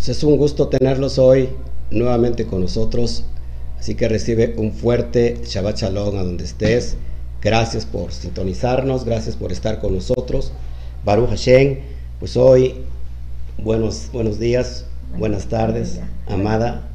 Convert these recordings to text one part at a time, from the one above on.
Pues es un gusto tenerlos hoy nuevamente con nosotros. Así que recibe un fuerte Shabbat Shalom a donde estés. Gracias por sintonizarnos, gracias por estar con nosotros. Baruch Hashem, pues hoy, buenos, buenos días, buenas tardes, amada,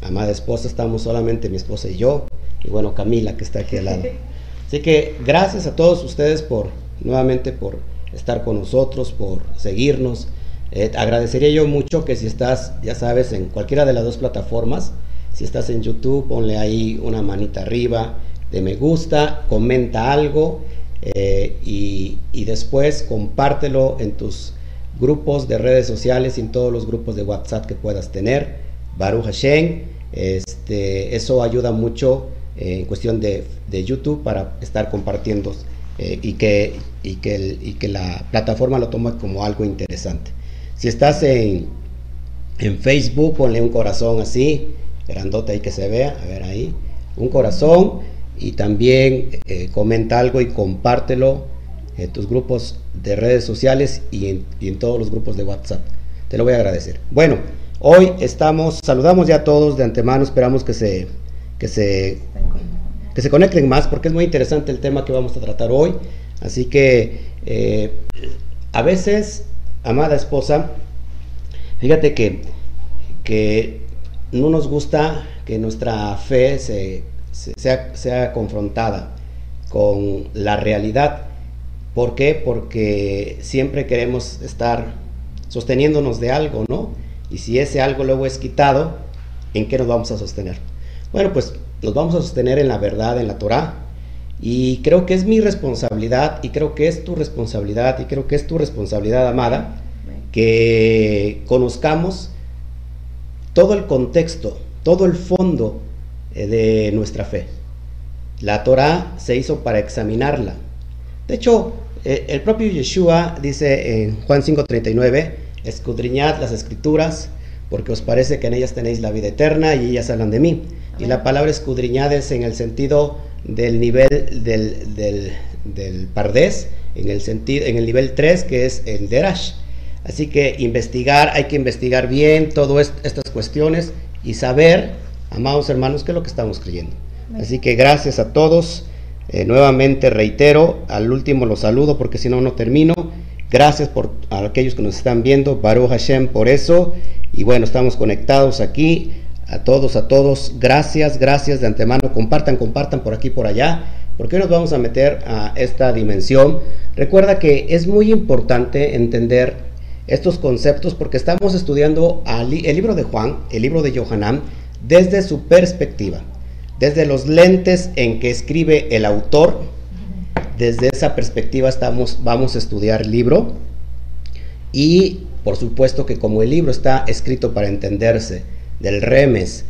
amada esposa, estamos solamente mi esposa y yo, y bueno, Camila que está aquí al lado. Así que gracias a todos ustedes por, nuevamente, por estar con nosotros, por seguirnos. Eh, agradecería yo mucho que si estás, ya sabes, en cualquiera de las dos plataformas, si estás en YouTube, ponle ahí una manita arriba de me gusta, comenta algo eh, y, después compártelo en tus grupos de redes sociales y en todos los grupos de WhatsApp que puedas tener. Baruch Hashem, este, eso ayuda mucho eh, en cuestión de, YouTube para estar compartiendo y, que, y, que y que la plataforma lo tome como algo interesante. Si estás en, en Facebook, ponle un corazón así, grandote ahí que se vea, a ver ahí, un corazón y también eh, comenta algo y compártelo en tus grupos de redes sociales y en, todos los grupos de WhatsApp. Te lo voy a agradecer. Bueno, hoy estamos, saludamos ya a todos de antemano, esperamos que se, que se, que se conecten más porque es muy interesante el tema que vamos a tratar hoy. Así que eh, a veces, amada esposa, fíjate que, que no nos gusta que nuestra fe se sea, confrontada con la realidad. ¿Por qué? Porque siempre queremos estar sosteniéndonos de algo, ¿no? Y si ese algo luego es quitado, ¿en qué nos vamos a sostener? Bueno, pues nos vamos a sostener en la verdad, en la Torah. Y creo que es mi responsabilidad, y creo que es tu responsabilidad, y creo que es tu responsabilidad, amada, que conozcamos todo el contexto, todo el fondo eh, de nuestra fe. La Torah se hizo para examinarla. De hecho, eh, el propio Yeshua dice en Juan 5:39, escudriñad las escrituras, porque os parece que en ellas tenéis la vida eterna y ellas hablan de mí. Y la palabra escudriñad es en el sentido del nivel del, del, del pardés, en el, sentido, en el nivel 3 que es el derash. Así que investigar, hay que investigar bien todas estas cuestiones y saber Amados hermanos, ¿qué es lo que estamos creyendo? Así que gracias a todos. Eh, nuevamente reitero, al último los saludo porque si no, no termino. Gracias por a aquellos que nos están viendo. Baruch Hashem por eso. Y bueno, estamos conectados aquí. A todos, a todos. Gracias, gracias de antemano. Compartan, compartan por aquí, por allá. Porque hoy nos vamos a meter a esta dimensión. Recuerda que es muy importante entender estos conceptos porque estamos estudiando el libro de Juan, el libro de Johanan desde su perspectiva, desde los lentes en que escribe el autor, desde esa perspectiva estamos, vamos a estudiar el libro y por supuesto que como el libro está escrito para entenderse del remes,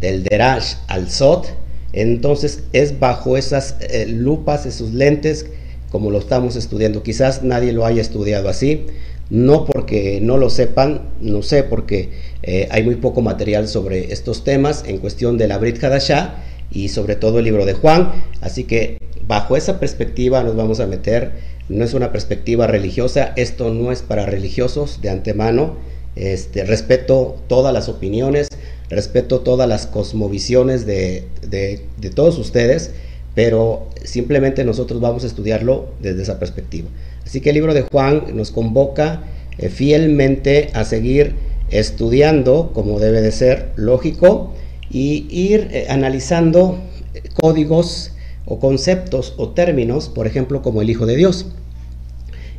del derash al sot, entonces es bajo esas eh, lupas, esos lentes, como lo estamos estudiando. Quizás nadie lo haya estudiado así, no porque no lo sepan, no sé, porque eh, hay muy poco material sobre estos temas en cuestión de la Brit Hadashah y sobre todo el libro de Juan, así que bajo esa perspectiva nos vamos a meter, no es una perspectiva religiosa, esto no es para religiosos de antemano, este, respeto todas las opiniones, respeto todas las cosmovisiones de, de, de todos ustedes, pero simplemente nosotros vamos a estudiarlo desde esa perspectiva. Así que el libro de Juan nos convoca eh, fielmente a seguir estudiando como debe de ser, lógico, y ir eh, analizando eh, códigos o conceptos o términos, por ejemplo, como el Hijo de Dios.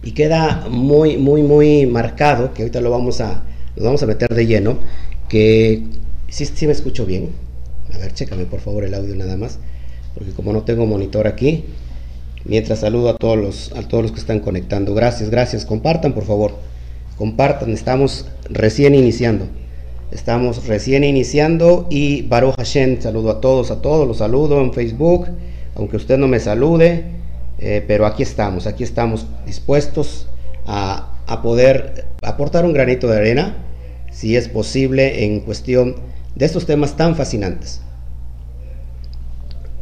Y queda muy, muy, muy marcado, que ahorita lo vamos a, nos vamos a meter de lleno, que si ¿sí, me escucho bien. A ver, chécame por favor el audio nada más, porque como no tengo monitor aquí, Mientras saludo a todos los, a todos los que están conectando. Gracias, gracias. Compartan, por favor. Compartan. Estamos recién iniciando. Estamos recién iniciando y Baruch Hashem, saludo a todos, a todos, los saludo en Facebook, aunque usted no me salude, eh, pero aquí estamos, aquí estamos dispuestos a, a poder aportar un granito de arena, si es posible, en cuestión de estos temas tan fascinantes.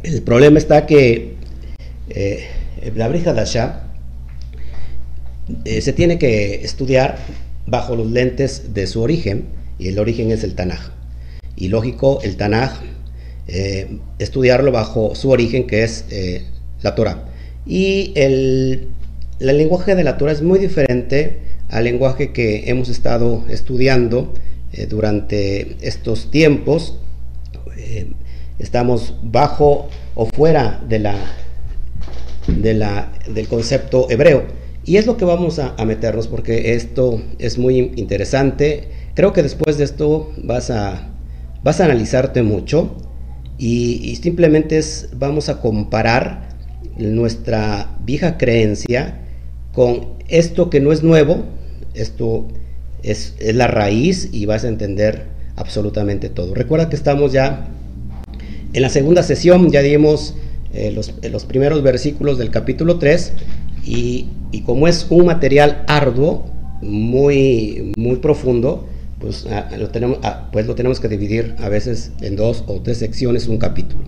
El problema está que eh, la brija Dasha eh, se tiene que estudiar bajo los lentes de su origen y el origen es el Tanaj. Y lógico, el Tanaj, eh, estudiarlo bajo su origen que es la Torah. Y el, el, lenguaje de la Torah es muy diferente al lenguaje que hemos estado estudiando durante estos tiempos. estamos bajo o fuera de la, del concepto hebreo. Y es lo que vamos a, a, meternos porque esto es muy interesante. Creo que después de esto vas a, vas a analizarte mucho y, y simplemente es, vamos a comparar nuestra vieja creencia con esto que no es nuevo, esto es, es, la raíz y vas a entender absolutamente todo. Recuerda que estamos ya en la segunda sesión, ya dimos eh, los, los, primeros versículos del capítulo 3 y, y, como es un material arduo, muy, muy profundo, pues, ah, lo tenemos, ah, pues lo tenemos que dividir a veces en dos o tres secciones un capítulo.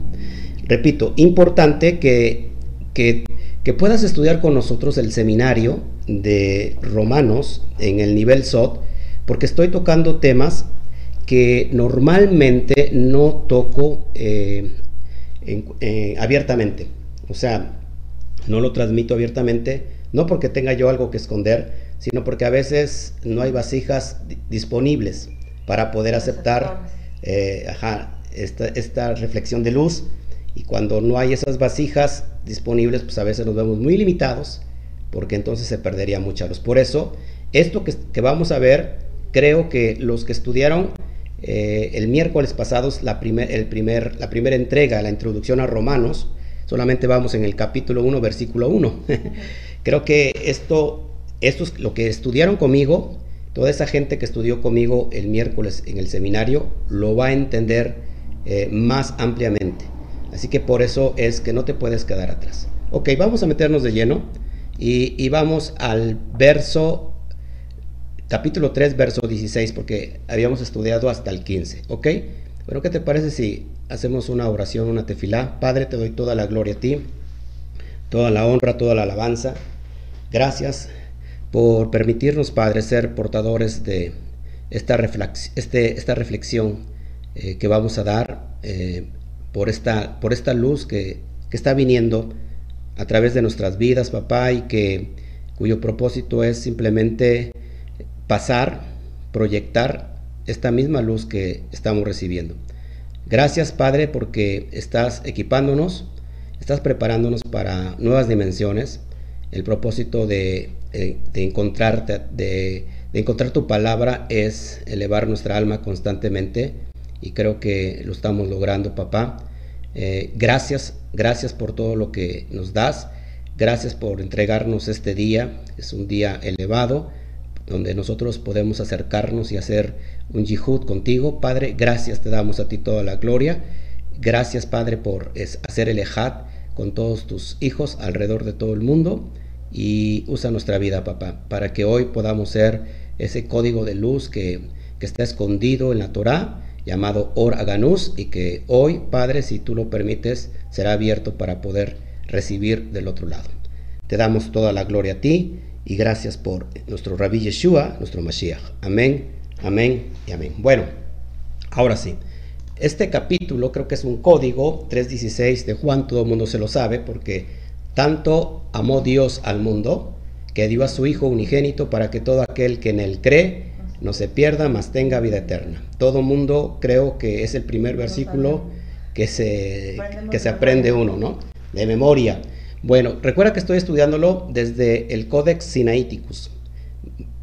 Repito, importante que, que, que puedas estudiar con nosotros el seminario de Romanos en el nivel SOT, porque estoy tocando temas que normalmente no toco eh, en, eh, abiertamente. O sea, no lo transmito abiertamente, no porque tenga yo algo que esconder, sino porque a veces no hay vasijas disponibles para poder aceptar eh, ajá, esta, esta, reflexión de luz. Y cuando no hay esas vasijas disponibles, pues a veces nos vemos muy limitados, porque entonces se perdería mucha luz. Por eso, esto que, que vamos a ver, creo que los que estudiaron eh, el miércoles pasado, la, primer, el primer, la primera entrega, la introducción a Romanos, solamente vamos en el capítulo 1, versículo 1. creo que esto esto es lo que estudiaron conmigo, toda esa gente que estudió conmigo el miércoles en el seminario lo va a entender eh, más ampliamente. Así que por eso es que no te puedes quedar atrás. Ok, vamos a meternos de lleno y, y vamos al verso, capítulo 3, verso 16, porque habíamos estudiado hasta el 15. Ok, bueno, ¿qué te parece si hacemos una oración, una tefilá? Padre, te doy toda la gloria a ti, toda la honra, toda la alabanza. Gracias por permitirnos, Padre, ser portadores de esta, reflex este, reflexión eh, que vamos a dar eh, por, esta, por esta luz que, que, está viniendo a través de nuestras vidas, papá, y que, cuyo propósito es simplemente pasar, proyectar esta misma luz que estamos recibiendo. Gracias, Padre, porque estás equipándonos, estás preparándonos para nuevas dimensiones, el propósito de eh, de, de, encontrar tu palabra es elevar nuestra alma constantemente y creo que lo estamos logrando, papá. Eh, gracias, gracias por todo lo que nos das, gracias por entregarnos este día, es un día elevado donde nosotros podemos acercarnos y hacer un yihud contigo. Padre, gracias te damos a ti toda la gloria. Gracias, Padre, por hacer el ejad con todos tus hijos alrededor de todo el mundo y usa nuestra vida, papá, para que hoy podamos ser ese código de luz que, que está escondido en la Torah, llamado Or Aganus, y que hoy, Padre, si tú lo permites, será abierto para poder recibir del otro lado. Te damos toda la gloria a ti y gracias por nuestro Rabbi Yeshua, nuestro Mashiach. Amén, amén y amén. Bueno, ahora sí. Este capítulo creo que es un código 3.16 de Juan, todo el mundo se lo sabe porque tanto amó Dios al mundo que dio a su Hijo unigénito para que todo aquel que en él cree no se pierda, mas tenga vida eterna. Todo mundo creo que es el primer versículo que se, que se aprende uno, ¿no? De memoria. Bueno, recuerda que estoy estudiándolo desde el Codex Sinaiticus.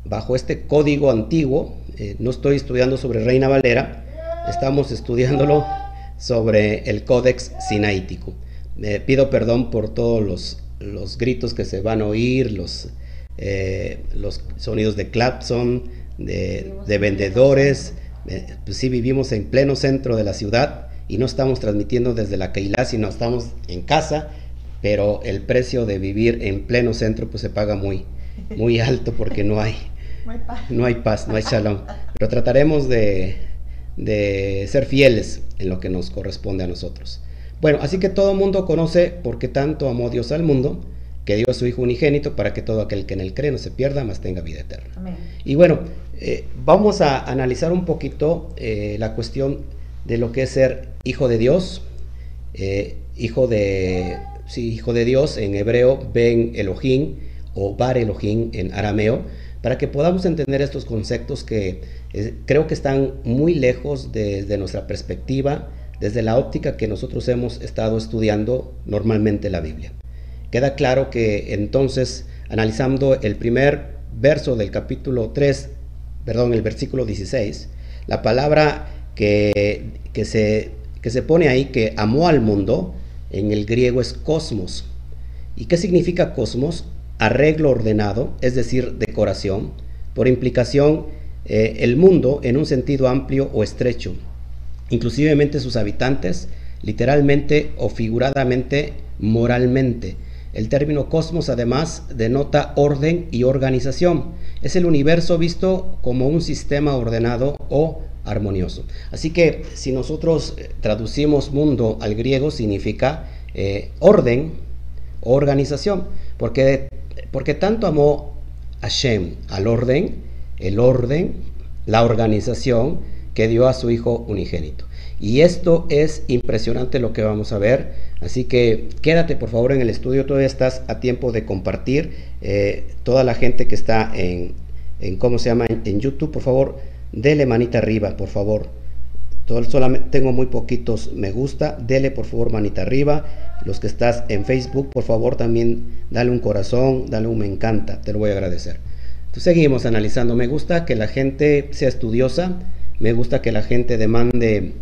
Bajo este código antiguo, eh, no estoy estudiando sobre Reina Valera, estamos estudiándolo sobre el Codex Sinaítico pido perdón por todos los, los, gritos que se van a oír, los, eh, los sonidos de clapson, de, de vendedores. Eh, pues sí, vivimos en pleno centro de la ciudad y no estamos transmitiendo desde la Keilah, sino estamos en casa, pero el precio de vivir en pleno centro pues se paga muy, muy alto porque no hay, no hay paz, no hay shalom. Pero trataremos de, de ser fieles en lo que nos corresponde a nosotros. Bueno, así que todo mundo conoce porque tanto amó Dios al mundo que dio a su Hijo unigénito para que todo aquel que en él cree no se pierda, mas tenga vida eterna. Y bueno, eh, vamos a analizar un poquito eh, la cuestión de lo que es ser hijo de Dios, eh, hijo de sí, hijo de Dios en hebreo, Ben Elohim o Bar Elohim en arameo, para que podamos entender estos conceptos que creo que están muy lejos desde nuestra perspectiva, desde la óptica que nosotros hemos estado estudiando normalmente la Biblia. Queda claro que entonces, analizando el primer verso del capítulo 3, perdón, el versículo 16, la palabra que, que, se, que se pone ahí, que amó al mundo, en el griego es cosmos. ¿Y qué significa cosmos? Arreglo ordenado, es decir, decoración. Por implicación, eh, el mundo en un sentido amplio o estrecho, inclusivemente sus habitantes, literalmente o figuradamente, moralmente. El término cosmos además denota orden y organización. Es el universo visto como un sistema ordenado o armonioso. Así que si nosotros eh, traducimos mundo al griego significa eh, orden, organización, porque, porque tanto amó Hashem al orden, el orden, la organización que dio a su Hijo unigénito. Y esto es impresionante lo que vamos a ver. Así que quédate por favor en el estudio, todavía estás a tiempo de compartir. Eh, toda la gente que está en, en ¿cómo se llama? en YouTube, por favor, dele manita arriba, por favor. Solamente tengo muy poquitos me gusta, dele por favor manita arriba. Los que estás en Facebook, por favor también dale un corazón, dale un me encanta, te lo voy a agradecer. Entonces seguimos analizando. Me gusta que la gente sea estudiosa, me gusta que la gente demande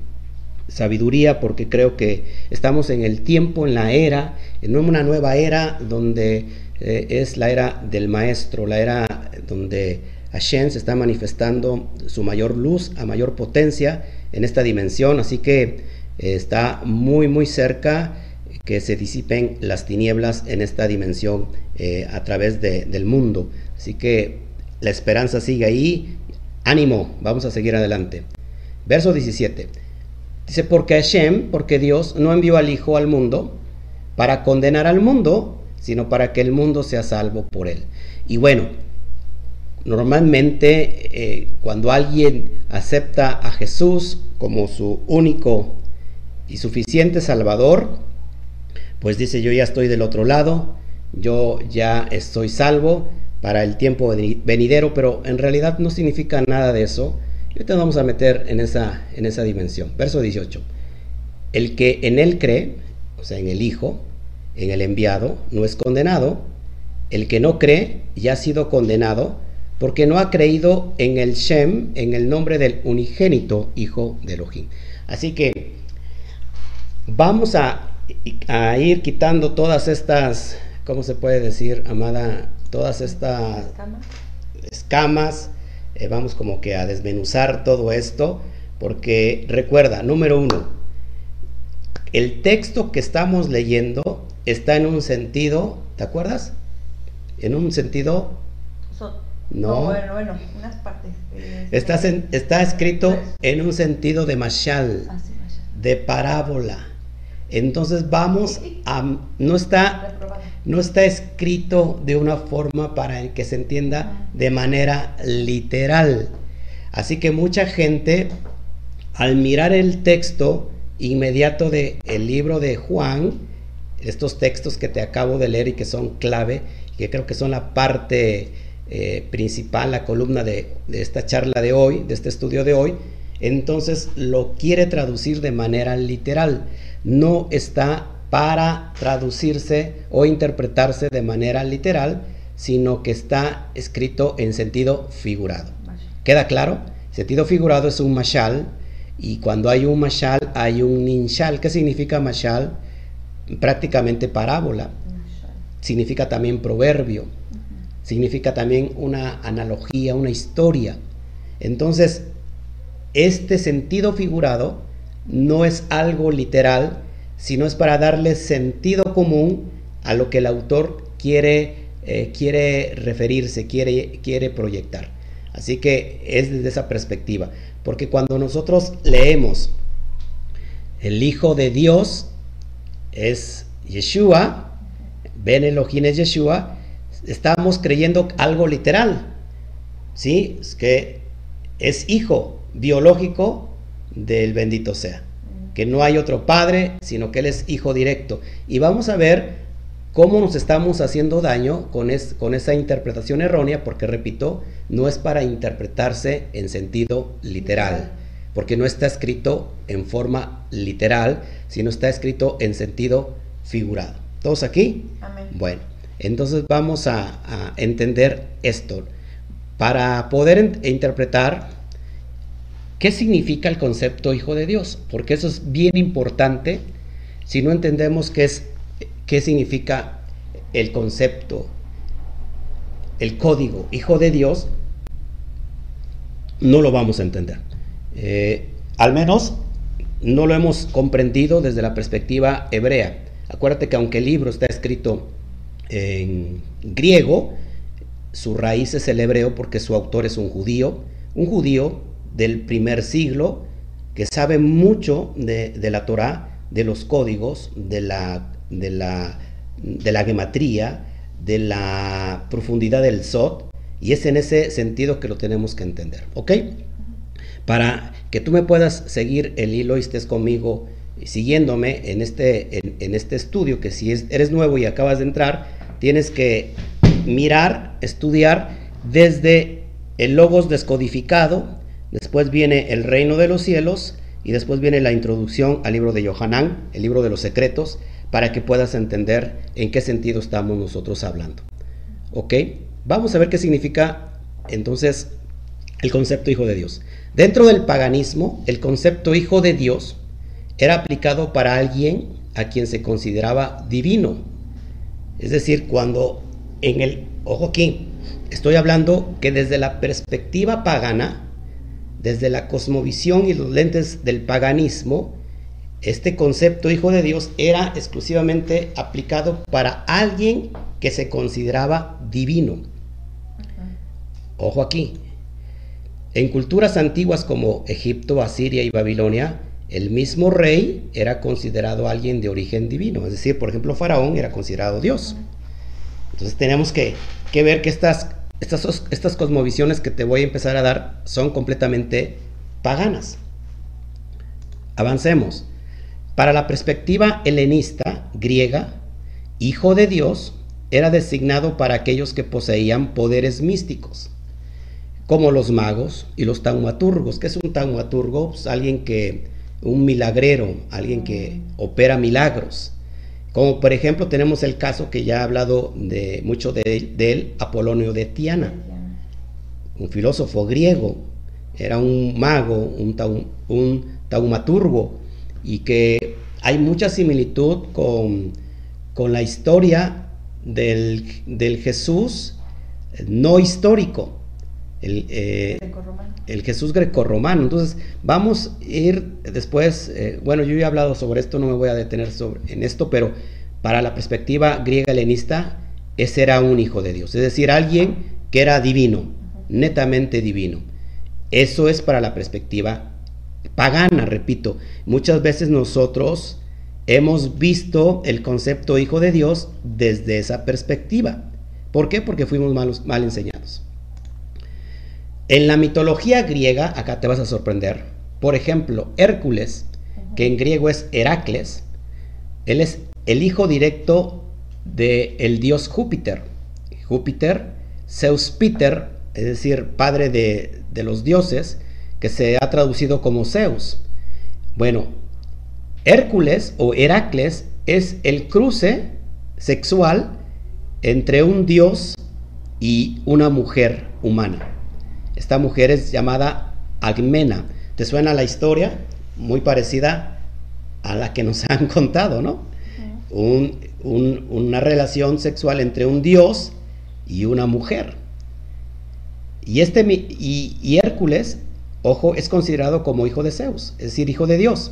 sabiduría porque creo que estamos en el tiempo, en la era, en una nueva era donde eh, es la era del maestro, la era donde Hashem se está manifestando su mayor luz, a mayor potencia en esta dimensión, así que eh, está muy muy cerca que se disipen las tinieblas en esta dimensión eh, a través del mundo. Así que la esperanza sigue ahí. Ánimo, vamos a seguir adelante. Verso 17. Dice, porque Hashem, porque Dios no envió al Hijo al mundo para condenar al mundo, sino para que el mundo sea salvo por él. Y bueno, Normalmente eh, cuando alguien acepta a Jesús como su único y suficiente Salvador, pues dice yo ya estoy del otro lado, yo ya estoy salvo para el tiempo venidero, pero en realidad no significa nada de eso. Y ahorita vamos a meter en esa, en esa dimensión. Verso 18. El que en él cree, o sea, en el Hijo, en el enviado, no es condenado. El que no cree ya ha sido condenado porque no ha creído en el Shem, en el nombre del unigénito Hijo de Elohim. Así que vamos a, ir quitando todas estas, ¿cómo se puede decir, amada? Todas estas escamas. Eh, vamos como que a desmenuzar todo esto, porque recuerda, número uno, el texto que estamos leyendo está en un sentido, ¿te acuerdas? En un sentido no. bueno, bueno, unas partes. está, está, escrito pues. en un sentido de mashal, ah, de parábola. Entonces vamos a... No está, no está escrito de una forma para que se entienda ah. de manera literal. Así que mucha gente, al mirar el texto inmediato del el libro de Juan, estos textos que te acabo de leer y que son clave, que creo que son la parte eh, principal, la columna de, esta charla de hoy, de este estudio de hoy, entonces lo quiere traducir de manera literal. No está para traducirse o interpretarse de manera literal, sino que está escrito en sentido figurado. ¿Queda claro? Sentido figurado es un mashal y cuando hay un mashal hay un ninshal. ¿Qué significa mashal? Prácticamente parábola. Significa también proverbio significa también una analogía, una historia. Entonces, este sentido figurado no es algo literal, sino es para darle sentido común a lo que el autor quiere, eh, quiere referirse, quiere, quiere proyectar. Así que es desde esa perspectiva, porque cuando nosotros leemos el Hijo de Dios es Yeshua, Ben Elohim es Yeshua, estamos creyendo algo literal. ¿Sí? Es que es hijo biológico del bendito sea. Que no hay otro padre, sino que él es hijo directo. Y vamos a ver cómo nos estamos haciendo daño con, con esa interpretación errónea, porque repito, no es para interpretarse en sentido literal, porque no está escrito en forma literal, sino está escrito en sentido figurado. ¿Todos aquí? Amén. Bueno, entonces vamos a, entender esto. Para poder interpretar qué significa el concepto hijo de Dios, porque eso es bien importante si no entendemos qué es qué significa el concepto, el código hijo de Dios, no lo vamos a entender. Eh, al menos no lo hemos comprendido desde la perspectiva hebrea. Acuérdate que aunque el libro está escrito en griego, su raíz es el hebreo porque su autor es un judío, un judío del primer siglo que sabe mucho de, la Torah, de los códigos, de la de la, de la gematría, de la profundidad del Sot, y es en ese sentido que lo tenemos que entender, ¿ok? Para que tú me puedas seguir el hilo y estés conmigo siguiéndome en este, en, este estudio, que si eres nuevo y acabas de entrar, tienes que mirar, estudiar desde el logos descodificado, después viene el reino de los cielos y después viene la introducción al libro de Yohanan, el libro de los secretos, para que puedas entender en qué sentido estamos nosotros hablando. ¿Ok? Vamos a ver qué significa entonces el concepto hijo de Dios. Dentro del paganismo, el concepto hijo de Dios era aplicado para alguien a quien se consideraba divino. Es decir, cuando en el, ojo aquí, estoy hablando que desde la perspectiva pagana, desde la cosmovisión y los lentes del paganismo, este concepto hijo de Dios era exclusivamente aplicado para alguien que se consideraba divino. Ojo aquí. En culturas antiguas como Egipto, Asiria y Babilonia, el mismo rey era considerado alguien de origen divino. Es decir, por ejemplo, Faraón era considerado Dios. Entonces tenemos que, ver que estas, cosmovisiones que te voy a empezar a dar son completamente paganas. Avancemos. Para la perspectiva helenista griega, hijo de Dios era designado para aquellos que poseían poderes místicos, como los magos y los taumaturgos. ¿Qué es un taumaturgo? Pues alguien que, un milagrero, alguien que opera milagros. Como por ejemplo tenemos el caso que ya ha hablado de, mucho de, él, Apolonio de Tiana, un filósofo griego, era un mago, un, taumaturgo, y que hay mucha similitud con, la historia del, Jesús no histórico, el, eh, el Jesús grecorromano. Entonces, vamos a ir después, eh, bueno, yo ya he hablado sobre esto, no me voy a detener sobre, en esto, pero para la perspectiva griega helenista, ese era un hijo de Dios, es decir, alguien que era divino, netamente divino. Eso es para la perspectiva pagana, repito. Muchas veces nosotros hemos visto el concepto hijo de Dios desde esa perspectiva. ¿Por qué? Porque fuimos mal enseñados. En la mitología griega, acá te vas a sorprender, por ejemplo, Hércules, que en griego es Heracles, él es el hijo directo del dios Júpiter. Júpiter, Zeus Peter, es decir, padre de, de los dioses, que se ha traducido como Zeus. Bueno, Hércules o Heracles es el cruce sexual entre un dios y una mujer humana. Esta mujer es llamada Agmena. ¿Te suena la historia? Muy parecida a la que nos han contado, ¿no? una relación sexual entre un dios y una mujer. Y, este, y Hércules ojo, es considerado como hijo de Zeus, es decir, hijo de Dios,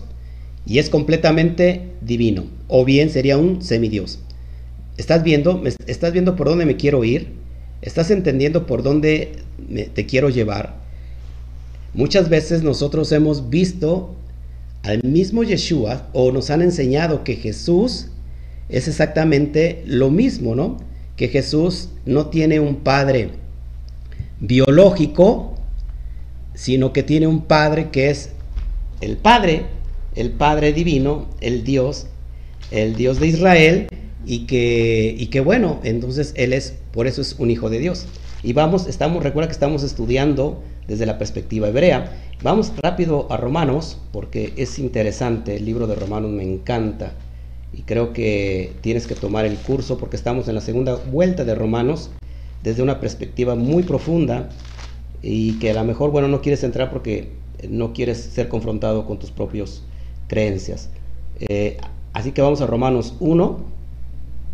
y es completamente divino, o bien sería un semidios. ¿Estás viendo? ¿Estás viendo por dónde me quiero ir? ¿Estás entendiendo por dónde te quiero llevar? Muchas veces nosotros hemos visto al mismo Yeshua o nos han enseñado que Jesús es exactamente lo mismo, ¿no? Que Jesús no tiene un padre biológico, sino que tiene un padre que es el Padre, el Padre divino, el Dios, el Dios de Israel, y que, y que bueno, entonces Él es, por eso es un hijo de Dios. Y vamos, estamos, recuerda que estamos estudiando desde la perspectiva hebrea. Vamos rápido a Romanos, porque es interesante, el libro de Romanos me encanta. Y creo que tienes que tomar el curso porque estamos en la segunda vuelta de Romanos desde una perspectiva muy profunda y que a lo mejor, bueno, no quieres entrar porque no quieres ser confrontado con tus propias creencias. Eh, así que vamos a Romanos 1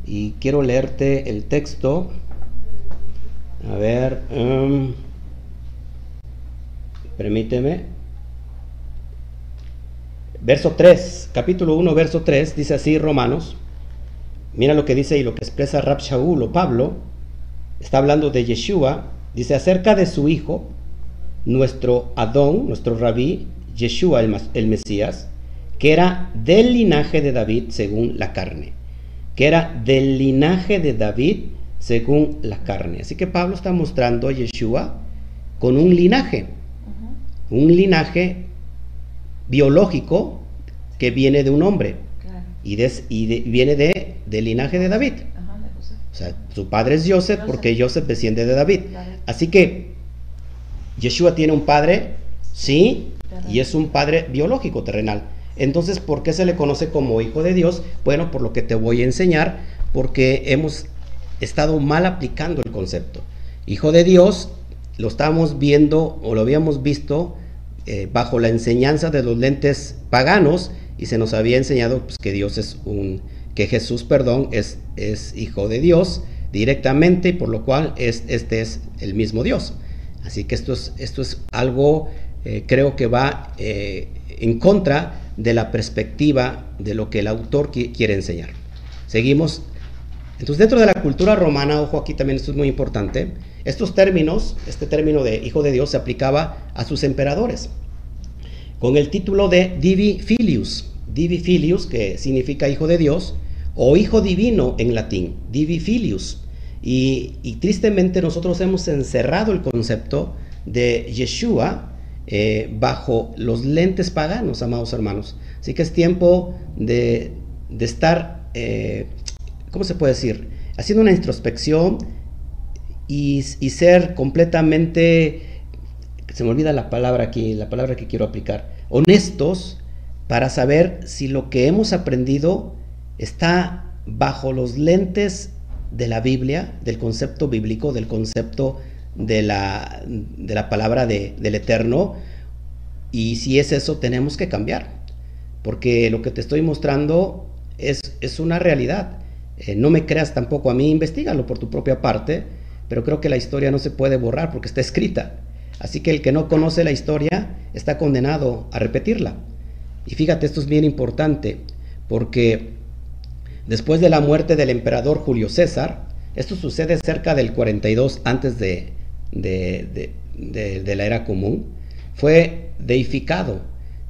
y quiero leerte el texto. A ver, um, permíteme. Verso 3, capítulo 1, verso 3, dice así Romanos. Mira lo que dice y lo que expresa Rab Shaul o Pablo. Está hablando de Yeshua. Dice acerca de su hijo, nuestro Adón, nuestro rabí, Yeshua el, Mesías, que era del linaje de David según la carne. Que era del linaje de David según la carne. Así que Pablo está mostrando a Yeshua con un linaje. Un linaje biológico que viene de un hombre y, viene de, del linaje de David. o sea, su padre es Joseph, porque Joseph desciende de David. Así que Yeshua tiene un padre, sí, y es un padre biológico, terrenal. Entonces, ¿por qué se le conoce como hijo de Dios? Bueno, por lo que te voy a enseñar, porque hemos estado mal aplicando el concepto. Hijo de Dios lo estamos viendo o lo habíamos visto eh, bajo la enseñanza de los lentes paganos y se nos había enseñado pues, que Dios es un, que Jesús, perdón, es, es hijo de Dios directamente y por lo cual es, este es el mismo Dios. Así que esto es, esto es algo, eh, creo que va eh, en contra de la perspectiva de lo que el autor quiere enseñar. Seguimos. Entonces, dentro de la cultura romana, ojo aquí también esto es muy importante, estos términos, este término de hijo de Dios se aplicaba a sus emperadores, con el título de Divi Filius, Divi Filius, que significa hijo de Dios, o hijo divino en latín, Divi Filius. Y, tristemente nosotros hemos encerrado el concepto de Yeshua eh, bajo los lentes paganos, amados hermanos. Así que es tiempo de, estar, eh, ¿cómo se puede decir? Haciendo una introspección y, ser completamente, se me olvida la palabra aquí, la palabra que quiero aplicar, honestos para saber si lo que hemos aprendido está bajo los lentes de la Biblia, del concepto bíblico, del concepto de la, de la palabra del Eterno, y si es eso, tenemos que cambiar, porque lo que te estoy mostrando es, es una realidad. Eh, no me creas tampoco a mí, investigalo por tu propia parte, pero creo que la historia no se puede borrar porque está escrita. Así que el que no conoce la historia está condenado a repetirla. Y fíjate, esto es bien importante, porque después de la muerte del emperador Julio César, esto sucede cerca del 42 antes de, de, la era común, fue deificado,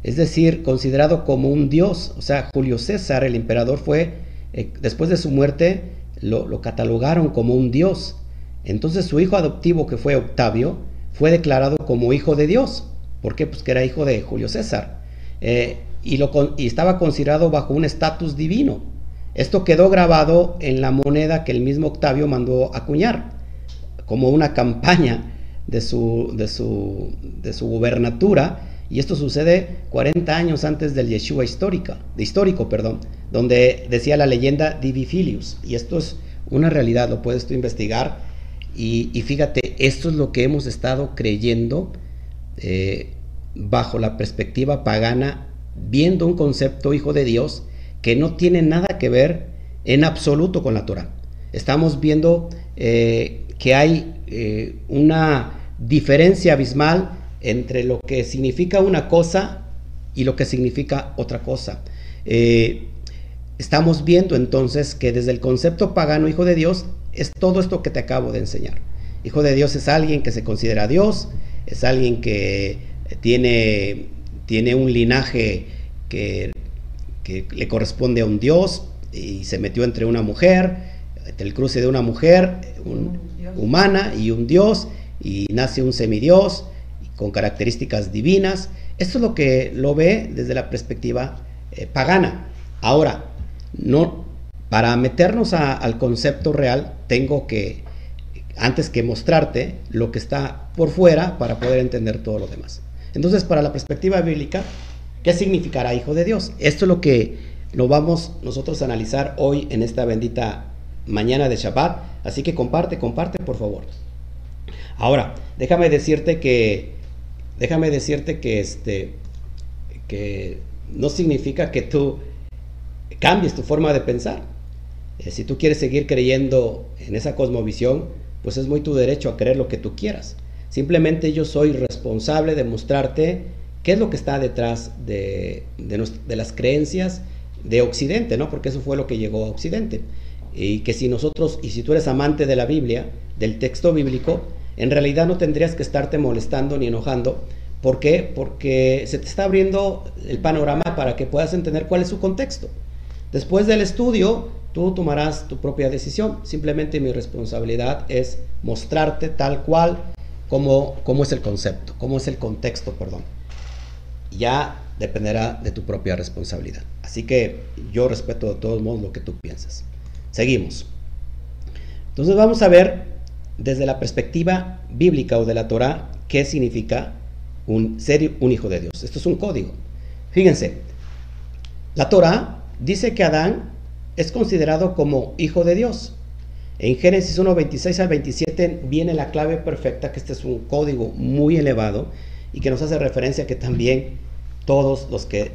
es decir, considerado como un dios. O sea, Julio César, el emperador, fue, eh, después de su muerte, lo, lo catalogaron como un dios. Entonces su hijo adoptivo, que fue Octavio, fue declarado como hijo de Dios. ¿Por qué? Pues que era hijo de Julio César. Eh, y, lo, y estaba considerado bajo un estatus divino. Esto quedó grabado en la moneda que el mismo Octavio mandó acuñar, como una campaña de su, de su, de su gubernatura. Y esto sucede 40 años antes del Yeshua histórica, de histórico, perdón, donde decía la leyenda Divi Filius. Y esto es una realidad, lo puedes tú investigar y, fíjate, esto es lo que hemos estado creyendo eh, bajo la perspectiva pagana, viendo un concepto hijo de Dios que no tiene nada que ver en absoluto con la Torah. Estamos viendo eh, que hay eh, una diferencia abismal entre lo que significa una cosa y lo que significa otra cosa. estamos viendo entonces que desde el concepto pagano hijo de Dios es todo esto que te acabo de enseñar. Hijo de Dios es alguien que se considera Dios, es alguien que tiene, tiene un linaje que, que le corresponde a un Dios, y se metió entre una mujer, entre el cruce de una mujer humana y un dios, y nace un semidios con características divinas. Esto es lo que lo ve desde la perspectiva eh, pagana. Ahora, no, para meternos al concepto real, tengo que, antes que mostrarte lo que está por fuera para poder entender todo lo demás. Entonces, para la perspectiva bíblica, ¿qué significará hijo de Dios? Esto es lo que lo vamos nosotros a analizar hoy en esta bendita mañana de Shabbat. Así que comparte, comparte, por favor. Ahora, déjame decirte que, déjame decirte que este, que no significa que tú cambies tu forma de pensar. Eh, si tú quieres seguir creyendo en esa cosmovisión, pues es muy tu derecho a creer lo que tú quieras. Simplemente yo soy responsable de mostrarte qué es lo que está detrás de, de, las creencias de Occidente, ¿no? Porque eso fue lo que llegó a Occidente. Y que si nosotros, y si tú eres amante de la Biblia, del texto bíblico, en realidad no tendrías que estarte molestando ni enojando. ¿Por qué? Porque se te está abriendo el panorama para que puedas entender cuál es su contexto. Después del estudio, tú tomarás tu propia decisión. Simplemente mi responsabilidad es mostrarte tal cual como, como es el concepto, cómo es el contexto, perdón. Ya dependerá de tu propia responsabilidad. Así que yo respeto de todos modos lo que tú piensas. Seguimos. Entonces vamos a ver desde la perspectiva bíblica o de la Torah qué significa un ser un hijo de Dios. Esto es un código. Fíjense, la Torah dice que Adán es considerado como hijo de Dios. En Génesis 1, 26 al 27 viene la clave perfecta, que este es un código muy elevado y que nos hace referencia que también todos los que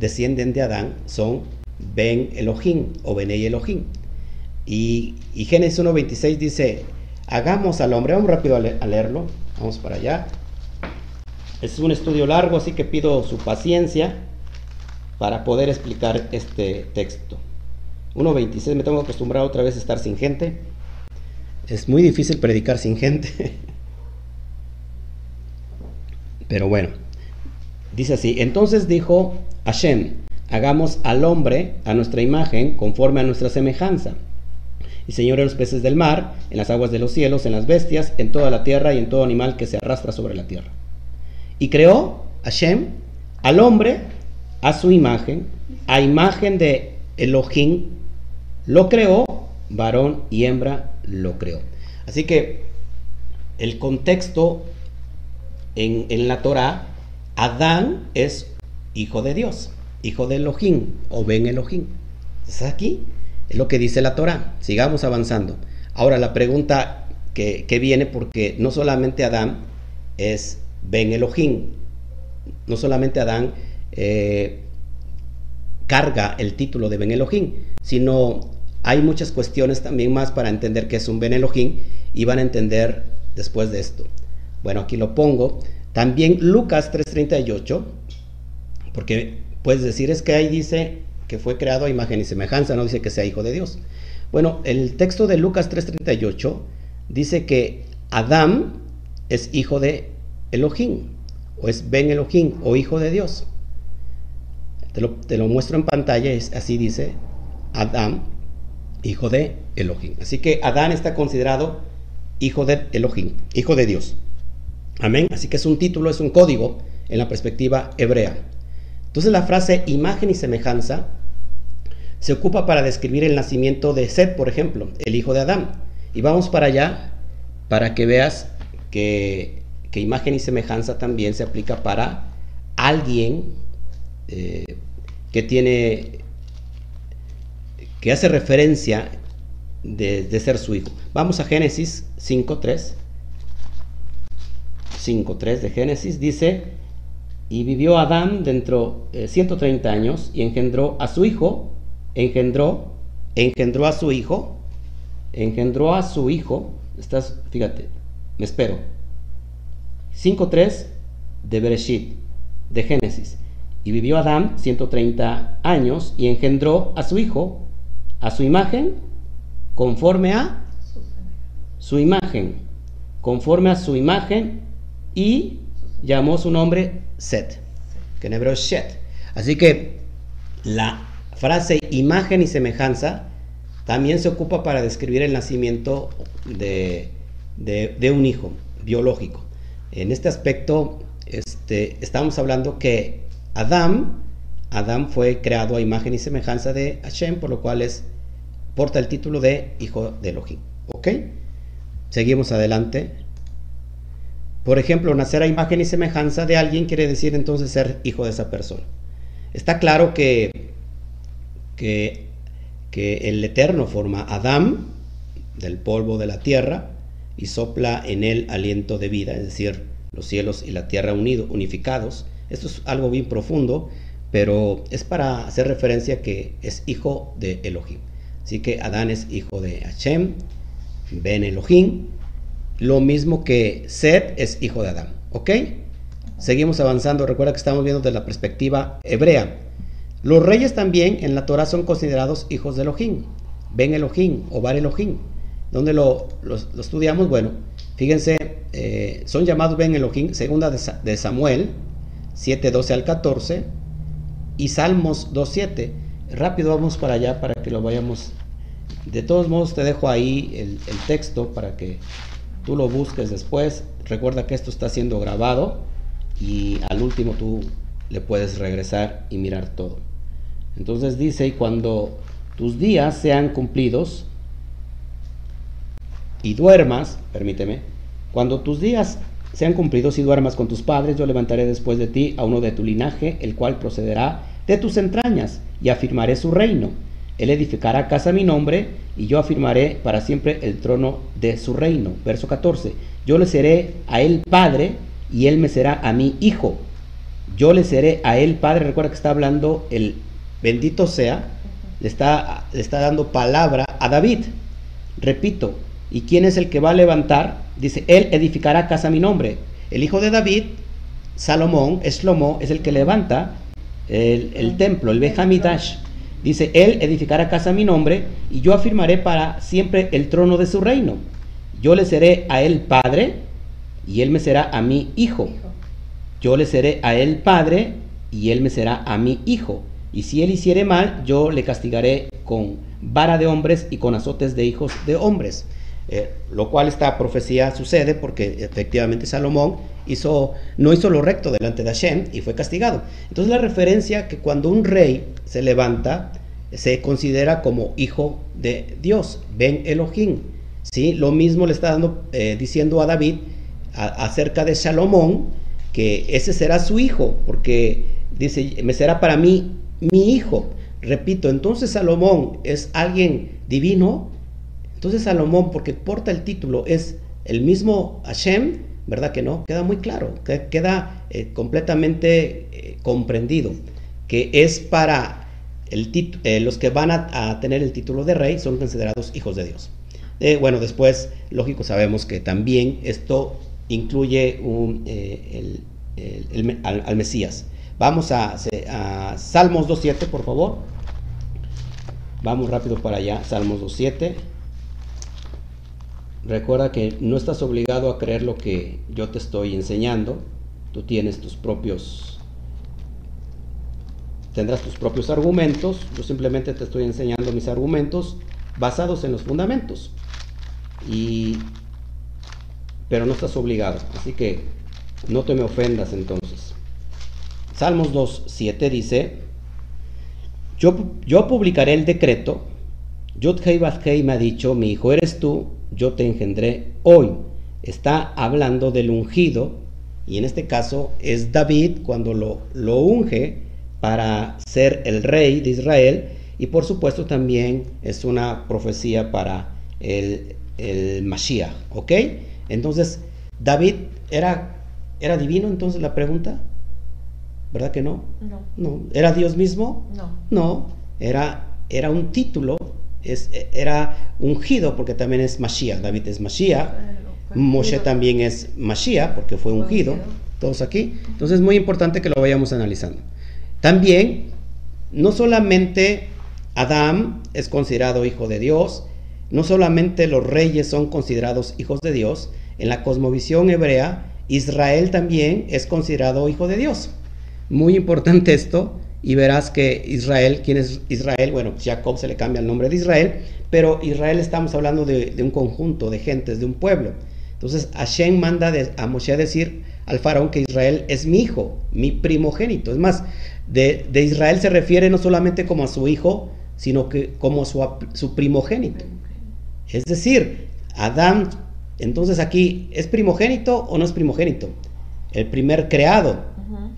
descienden de Adán son Ben Elohim o Benei Elohim. Y, y Génesis 1.26 dice, hagamos al hombre, vamos rápido a, leerlo, vamos para allá. Es un estudio largo, así que pido su paciencia para poder explicar este texto. 1.26, me tengo que acostumbrar otra vez a estar sin gente. Es muy difícil predicar sin gente. Pero bueno, dice así, entonces dijo Hashem, hagamos al hombre a nuestra imagen conforme a nuestra semejanza y Señor en los peces del mar, en las aguas de los cielos, en las bestias, en toda la tierra y en todo animal que se arrastra sobre la tierra. Y creó Hashem al hombre a su imagen, a imagen de Elohim, lo creó, varón y hembra lo creó. Así que el contexto en, en la Torah, Adán es hijo de Dios, hijo de Elohim o Ben Elohim. ¿Está aquí? Es lo que dice la Torah. Sigamos avanzando. Ahora la pregunta que, viene, porque no solamente Adán es Ben Elohim, no solamente Adán eh, carga el título de Ben Elohim, sino hay muchas cuestiones también más para entender que es un Ben Elohim y van a entender después de esto. Bueno, aquí lo pongo. También Lucas 3:38, porque puedes decir es que ahí dice que fue creado a imagen y semejanza, no dice que sea hijo de Dios. Bueno, el texto de Lucas 3:38 dice que Adán es hijo de Elohim, o es Ben Elohim, o hijo de Dios. Te lo, muestro en pantalla, es, así dice Adán, hijo de Elohim. Así que Adán está considerado hijo de Elohim, hijo de Dios. Amén. Así que es un título, es un código en la perspectiva hebrea. Entonces la frase imagen y semejanza se ocupa para describir el nacimiento de Seth, por ejemplo, el hijo de Adán. Y vamos para allá para que veas que, imagen y semejanza también se aplica para alguien eh, que tiene, que hace referencia de, de ser su hijo. Vamos a Génesis 5.3. 5.3 de Génesis dice, y vivió Adán dentro de 130 años y engendró a su hijo, engendró, engendró a su hijo, engendró a su hijo, estás, fíjate, me espero. 5.3 de Bereshit, de Génesis. Y vivió Adán 130 años y engendró a su hijo, a su imagen, conforme a su imagen, conforme a su imagen, y llamó su nombre Set, que en hebreo es Shet. Así que la frase imagen y semejanza también se ocupa para describir el nacimiento de, de un hijo biológico. En este aspecto, este, estamos hablando que Adán, Adán fue creado a imagen y semejanza de Hashem, por lo cual es, porta el título de hijo de Elohim. ¿Ok? Seguimos adelante. Por ejemplo, nacer a imagen y semejanza de alguien quiere decir entonces ser hijo de esa persona. Está claro que, que, que el Eterno forma a Adán del polvo de la tierra y sopla en él aliento de vida, es decir, los cielos y la tierra unidos, unificados. Esto es algo bien profundo, pero es para hacer referencia que es hijo de Elohim. Así que Adán es hijo de Hashem, Ben Elohim, lo mismo que Seth es hijo de Adán. ¿Ok? Seguimos avanzando. Recuerda que estamos viendo desde la perspectiva hebrea. Los reyes también en la Torah son considerados hijos de Elohim. Ben Elohim o Bar Elohim. ¿Dónde lo, estudiamos? Bueno, fíjense, eh, son llamados Ben Elohim, segunda de, Samuel, 7, 12 al 14, y Salmos 2, 7. Rápido vamos para allá para que lo vayamos. De todos modos, te dejo ahí el texto para que tú lo busques después. Recuerda que esto está siendo grabado y al último tú le puedes regresar y mirar todo. Entonces dice, y cuando tus días sean cumplidos, y duermas, permíteme, cuando tus días sean cumplidos y duermas con tus padres, yo levantaré después de ti a uno de tu linaje, el cual procederá de tus entrañas, y afirmaré su reino. Él edificará casa a mi nombre, y yo afirmaré para siempre el trono de su reino. Verso 14. Yo le seré a él padre, y él me será a mí hijo. Yo le seré a él padre. Recuerda que está hablando el bendito sea, le está, le está dando palabra a David. Repito, ¿Y quién es el que va a levantar? Dice, él edificará casa a mi nombre. El hijo de David, Salomón, Eslomo, es el que levanta el, templo, el Behamidash. Dice, él edificará casa a mi nombre y yo afirmaré para siempre el trono de su reino. Yo le seré a él padre y él me será a mí hijo. Yo le seré a él padre y él me será a mí hijo. Y si él hiciere mal, yo le castigaré con vara de hombres y con azotes de hijos de hombres. Eh, lo cual esta profecía sucede porque efectivamente Salomón hizo, no hizo lo recto delante de Hashem y fue castigado. Entonces la referencia que cuando un rey se levanta, se considera como hijo de Dios, Ben Elohim. ¿sí? Lo mismo le está dando, eh, diciendo a David acerca de Salomón, que ese será su hijo, porque dice, me será para mí mi hijo. Repito, entonces Salomón es alguien divino, entonces Salomón, porque porta el título, es el mismo Hashem, ¿verdad que no? Queda muy claro, queda eh, completamente eh, comprendido, que es para eh, los que van a, tener el título de rey son considerados hijos de Dios. bueno, después, lógico, sabemos que también esto incluye al, Mesías. Vamos a, a Salmos 2.7, por favor. Vamos rápido para allá, Salmos 2.7. Recuerda que no estás obligado a creer lo que yo te estoy enseñando. Tú tienes tus propios, tendrás tus propios argumentos. Yo simplemente te estoy enseñando mis argumentos basados en los fundamentos. Y, pero no estás obligado. Así que no te me ofendas entonces. Salmos 2, 7 dice, yo, yo publicaré el decreto. Yod Hei me ha dicho, mi hijo eres tú, yo te engendré hoy. Está hablando del ungido y en este caso es David cuando lo, lo unge para ser el rey de Israel y por supuesto también es una profecía para el, el Mashiach, ¿ok? Entonces, David era, era divino entonces la pregunta, ¿verdad que no? No. No. ¿Era Dios mismo? No. No, era, era un título es, era ungido porque también es Mashiach. David es Mashiach. Moshe también es Mashiach porque fue ungido. Todos aquí. Entonces es muy importante que lo vayamos analizando. También, no solamente Adán es considerado hijo de Dios, no solamente los reyes son considerados hijos de Dios, en la cosmovisión hebrea, Israel también es considerado hijo de Dios. Muy importante esto, y verás que Israel, ¿quién es Israel? Bueno, Jacob se le cambia el nombre de Israel, pero Israel estamos hablando de, un conjunto de gentes, de un pueblo. Entonces Hashem manda a Moshe a decir al faraón que Israel es mi hijo, mi primogénito. Es más, de, Israel se refiere no solamente como a su hijo, sino que como su, su primogénito. Es decir, Adán, entonces aquí, ¿es primogénito o no es primogénito? El primer creado,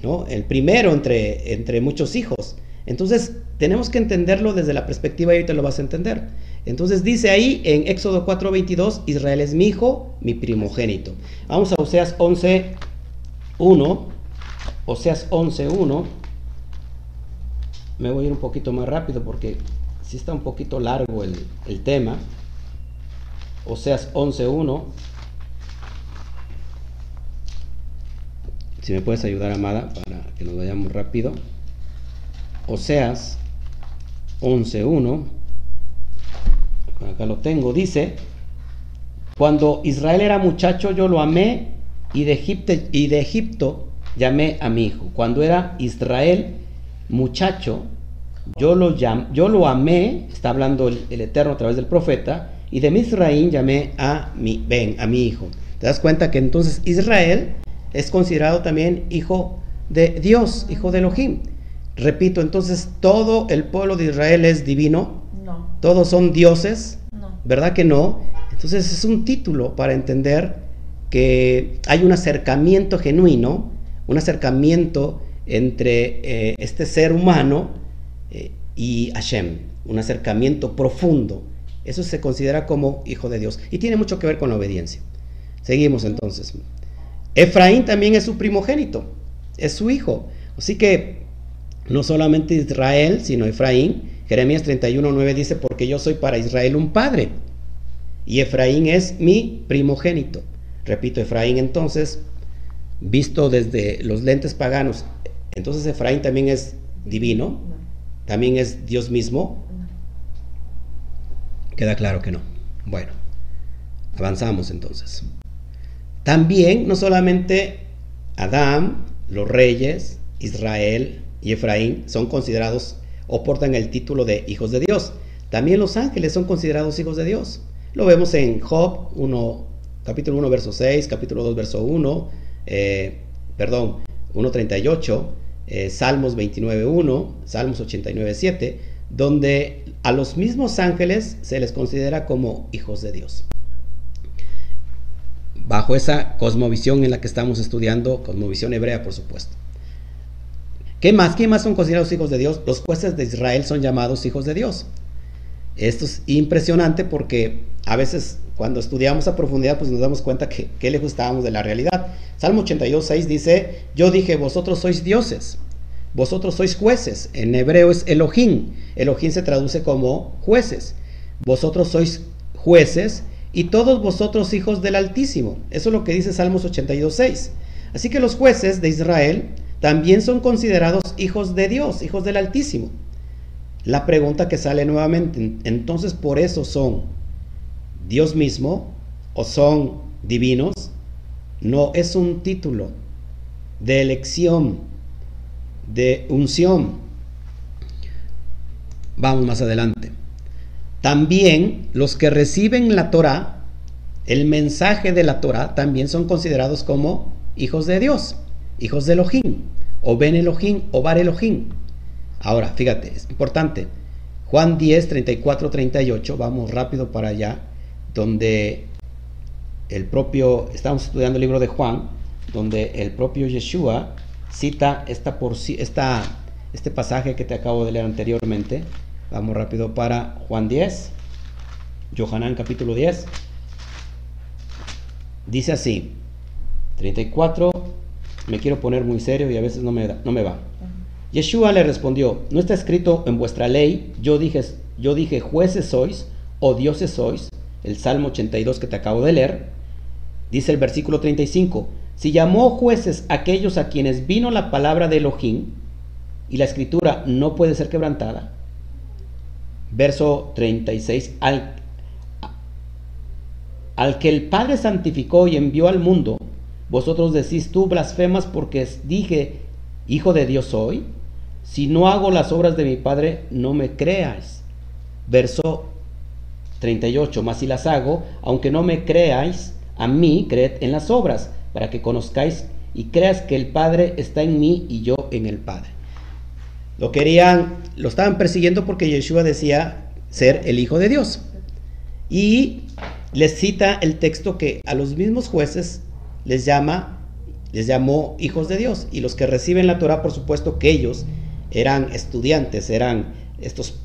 ¿no? El primero entre, entre muchos hijos. Entonces, tenemos que entenderlo desde la perspectiva y ahorita lo vas a entender. Entonces dice ahí en Éxodo 4:22, Israel es mi hijo, mi primogénito. Vamos a Oseas 11:1. Oseas 11:1. Me voy a ir un poquito más rápido porque si está un poquito largo el, el tema. Oseas 11.1. Si me puedes ayudar, Amada, para que nos vayamos rápido. Oseas 11.1. Acá lo tengo. Dice, cuando Israel era muchacho yo lo amé y de, Egipto, y de Egipto llamé a mi hijo. Cuando era Israel muchacho, yo lo, yo lo amé, está hablando el, Eterno a través del profeta, y de Misraín llamé a mi, ven, a mi hijo. Te das cuenta que entonces Israel es considerado también hijo de Dios, hijo de Elohim. Repito, entonces todo el pueblo de Israel es divino. No. Todos son dioses. No. ¿Verdad que no? Entonces es un título para entender que hay un acercamiento genuino, un acercamiento entre eh, este ser humano eh, y Hashem, un acercamiento profundo. Eso se considera como hijo de Dios y tiene mucho que ver con la obediencia. Seguimos entonces. Efraín también es su primogénito, es su hijo. Así que no solamente Israel, sino Efraín. Jeremías 31.9 dice, porque yo soy para Israel un padre y Efraín es mi primogénito. Repito, Efraín entonces, visto desde los lentes paganos, entonces Efraín también es divino, también es Dios mismo? Queda claro que no. Bueno, avanzamos entonces. También, no solamente Adán, los reyes, Israel y Efraín son considerados o portan el título de hijos de Dios. También los ángeles son considerados hijos de Dios. Lo vemos en Job 1, capítulo 1, verso 6, capítulo 2, verso 1, eh, perdón, 1.38, eh, Salmos 29.1, Salmos 89.7, donde a los mismos ángeles se les considera como hijos de Dios. Bajo esa cosmovisión en la que estamos estudiando, cosmovisión hebrea, por supuesto. ¿Qué más? ¿Qué más son considerados hijos de Dios? Los jueces de Israel son llamados hijos de Dios. Esto es impresionante porque a veces cuando estudiamos a profundidad pues nos damos cuenta que, que lejos estábamos de la realidad. Salmo 82.6 dice, yo dije, vosotros sois dioses, vosotros sois jueces. En hebreo es Elohim. Elohim se traduce como jueces. Vosotros sois jueces y todos vosotros hijos del Altísimo. Eso es lo que dice Salmos 82.6. Así que los jueces de Israel también son considerados hijos de Dios, hijos del Altísimo. La pregunta que sale nuevamente, entonces por eso son Dios mismo o son divinos no es un título de elección, de unción. Vamos más adelante. También los que reciben la Torah, el mensaje de la Torah, también son considerados como hijos de Dios, hijos de Elohim, o Ben Elohim, o Bar Elohim. Ahora, fíjate, es importante. Juan 10, 34, 38, vamos rápido para allá, donde el propio, estamos estudiando el libro de Juan, donde el propio Yeshua cita esta, por, este pasaje que te acabo de leer anteriormente. Vamos rápido para Juan 10, Johanán capítulo 10. Dice así, 34, me quiero poner muy serio y a veces no me, no me va. Yeshua le respondió, no está escrito en vuestra ley, yo dije, yo dije jueces sois o dioses sois, el Salmo 82 que te acabo de leer, Dice el versículo 35, si llamó jueces aquellos a quienes vino la palabra de Elohim, y la escritura no puede ser quebrantada. Verso 36, al, al que el Padre santificó y envió al mundo, vosotros decís tú blasfemas porque dije, hijo de Dios soy. si no hago las obras de mi Padre, no me creáis. Verso 38, más si las hago, aunque no me creáis, a mí creed en las obras, para que conozcáis y creas que el Padre está en mí y yo en el Padre. Lo querían, lo estaban persiguiendo porque Yeshua decía ser el Hijo de Dios. Y les cita el texto que a los mismos jueces les llama, les llamó hijos de Dios. Y los que reciben la Torah, por supuesto que ellos eran estudiantes, eran estos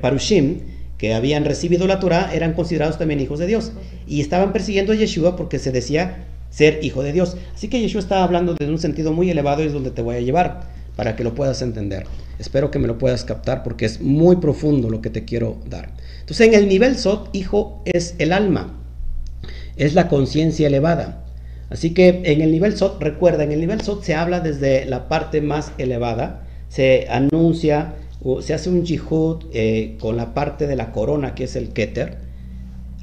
parushim que habían recibido la Torah, eran considerados también hijos de Dios. Y estaban persiguiendo a Yeshua porque se decía ser hijo de Dios. Así que Yeshua estaba hablando desde un sentido muy elevado y es donde te voy a llevar para que lo puedas entender. Espero que me lo puedas captar porque es muy profundo lo que te quiero dar. Entonces, en el nivel Sot, hijo es el alma, es la conciencia elevada. Así que en el nivel Sot, recuerda, en el nivel Sot se habla desde la parte más elevada, se anuncia, o se hace un jihud eh, con la parte de la corona que es el Keter.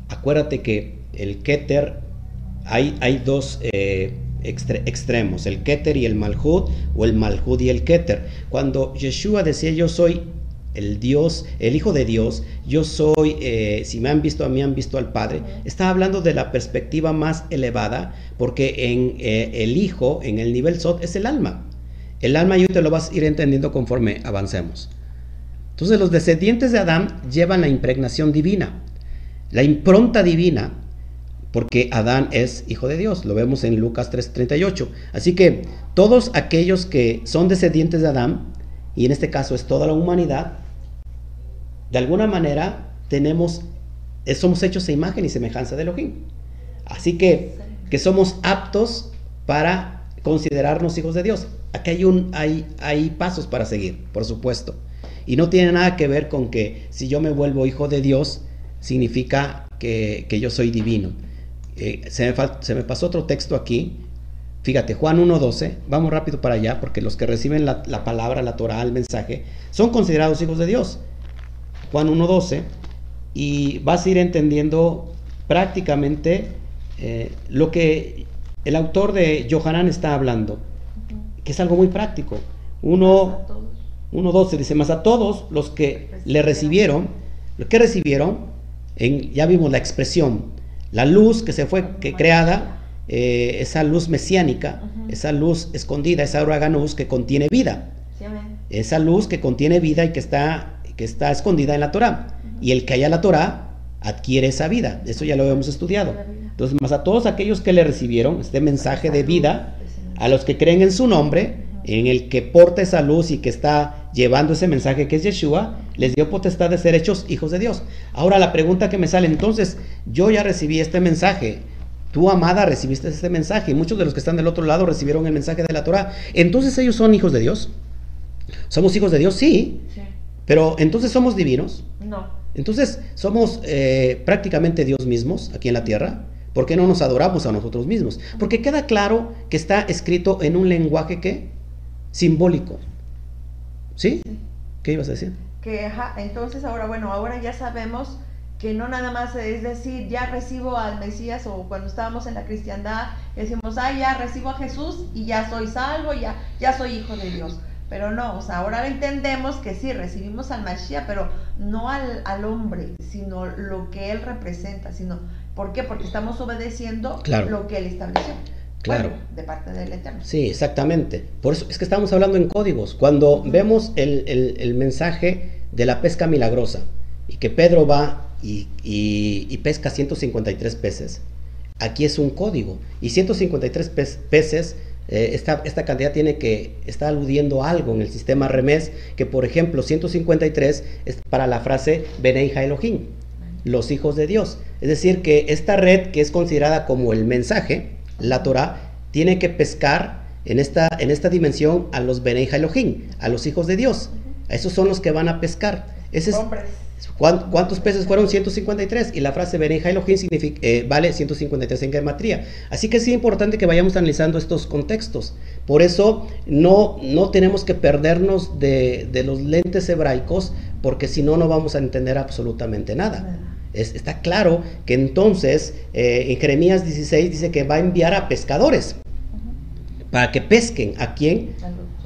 Acuérdate que el Keter, hay, hay dos eh, extremos, el Keter y el Malhud, o el Malhud y el Keter. Cuando Yeshua decía yo soy el Dios, el Hijo de Dios, yo soy, eh, si me han visto a mí, han visto al Padre. Está hablando de la perspectiva más elevada, porque en eh, el Hijo, en el nivel Sot, es el alma. El alma yo te lo vas a ir entendiendo conforme avancemos. Entonces los descendientes de Adán llevan la impregnación divina, la impronta divina, porque Adán es hijo de Dios, lo vemos en Lucas 3:38. Así que todos aquellos que son descendientes de Adán, y en este caso es toda la humanidad, de alguna manera tenemos, somos hechos a imagen y semejanza de Elohim. Así que, que somos aptos para considerarnos hijos de Dios. Aquí hay, un, hay, hay pasos para seguir, por supuesto. Y no tiene nada que ver con que si yo me vuelvo hijo de Dios, significa que, yo soy divino. Eh, se, me se, me pasó otro texto aquí. Fíjate, Juan 1.12, vamos rápido para allá, porque los que reciben la, la palabra, la Torah, el mensaje, son considerados hijos de Dios. Juan 1.12, y vas a ir entendiendo prácticamente eh, lo que el autor de Johanan está hablando, que es algo muy práctico. 1.12 dice, más a todos los que le recibieron, lo que recibieron, en, ya vimos la expresión, la luz que se fue que creada, eh, esa luz mesiánica, esa luz escondida, esa uraganus que contiene vida. esa luz que contiene vida y que está que está escondida en la Torah. Y el que haya la Torah adquiere esa vida. Eso ya lo hemos estudiado. Entonces, más a todos aquellos que le recibieron este mensaje de vida, a los que creen en su nombre, en el que porta esa luz y que está llevando ese mensaje que es Yeshua, les dio potestad de ser hechos hijos de Dios. Ahora la pregunta que me sale, entonces, yo ya recibí este mensaje, tú amada recibiste este mensaje y muchos de los que están del otro lado recibieron el mensaje de la Torah, entonces ellos son hijos de Dios. ¿Somos hijos de Dios? Sí. sí. Pero entonces somos divinos. No. Entonces somos eh, prácticamente Dios mismos aquí en la tierra. ¿Por qué no nos adoramos a nosotros mismos? Porque queda claro que está escrito en un lenguaje que simbólico. ¿Sí? ¿Qué ibas a decir? Que ajá, entonces ahora bueno, ahora ya sabemos que no nada más es decir, ya recibo al Mesías o cuando estábamos en la cristiandad decimos, ah, ya recibo a Jesús y ya soy salvo, ya, ya soy hijo de Dios. Pero no, o sea, ahora entendemos que sí, recibimos al Mashiach, pero no al, al, hombre, sino lo que él representa, sino, ¿por qué? Porque estamos obedeciendo lo que él estableció. Claro. de parte del Eterno. Sí, exactamente. Por eso es que estamos hablando en códigos. Cuando vemos el, el, el, mensaje de la pesca milagrosa y que Pedro va y, y, y pesca 153 peces, aquí es un código. Y 153 peces eh, esta, esta, cantidad tiene que, está aludiendo algo en el sistema remes, que por ejemplo 153 es para la frase Beneija Elohim, los hijos de Dios. Es decir, que esta red que es considerada como el mensaje, la Torah, tiene que pescar en esta, en esta dimensión a los Beneija Elohim, a los hijos de Dios. Esos son los que van a pescar. Ese es, ¿Cuántos peces fueron? 153. Y la frase Bereja Elohim significa, eh, vale 153 en gematría. Así que es importante que vayamos analizando estos contextos. Por eso no, no tenemos que perdernos de, los lentes hebraicos, porque si no, no vamos a entender absolutamente nada. está claro que entonces eh, en Jeremías 16 dice que va a enviar a pescadores para que pesquen. ¿A quién?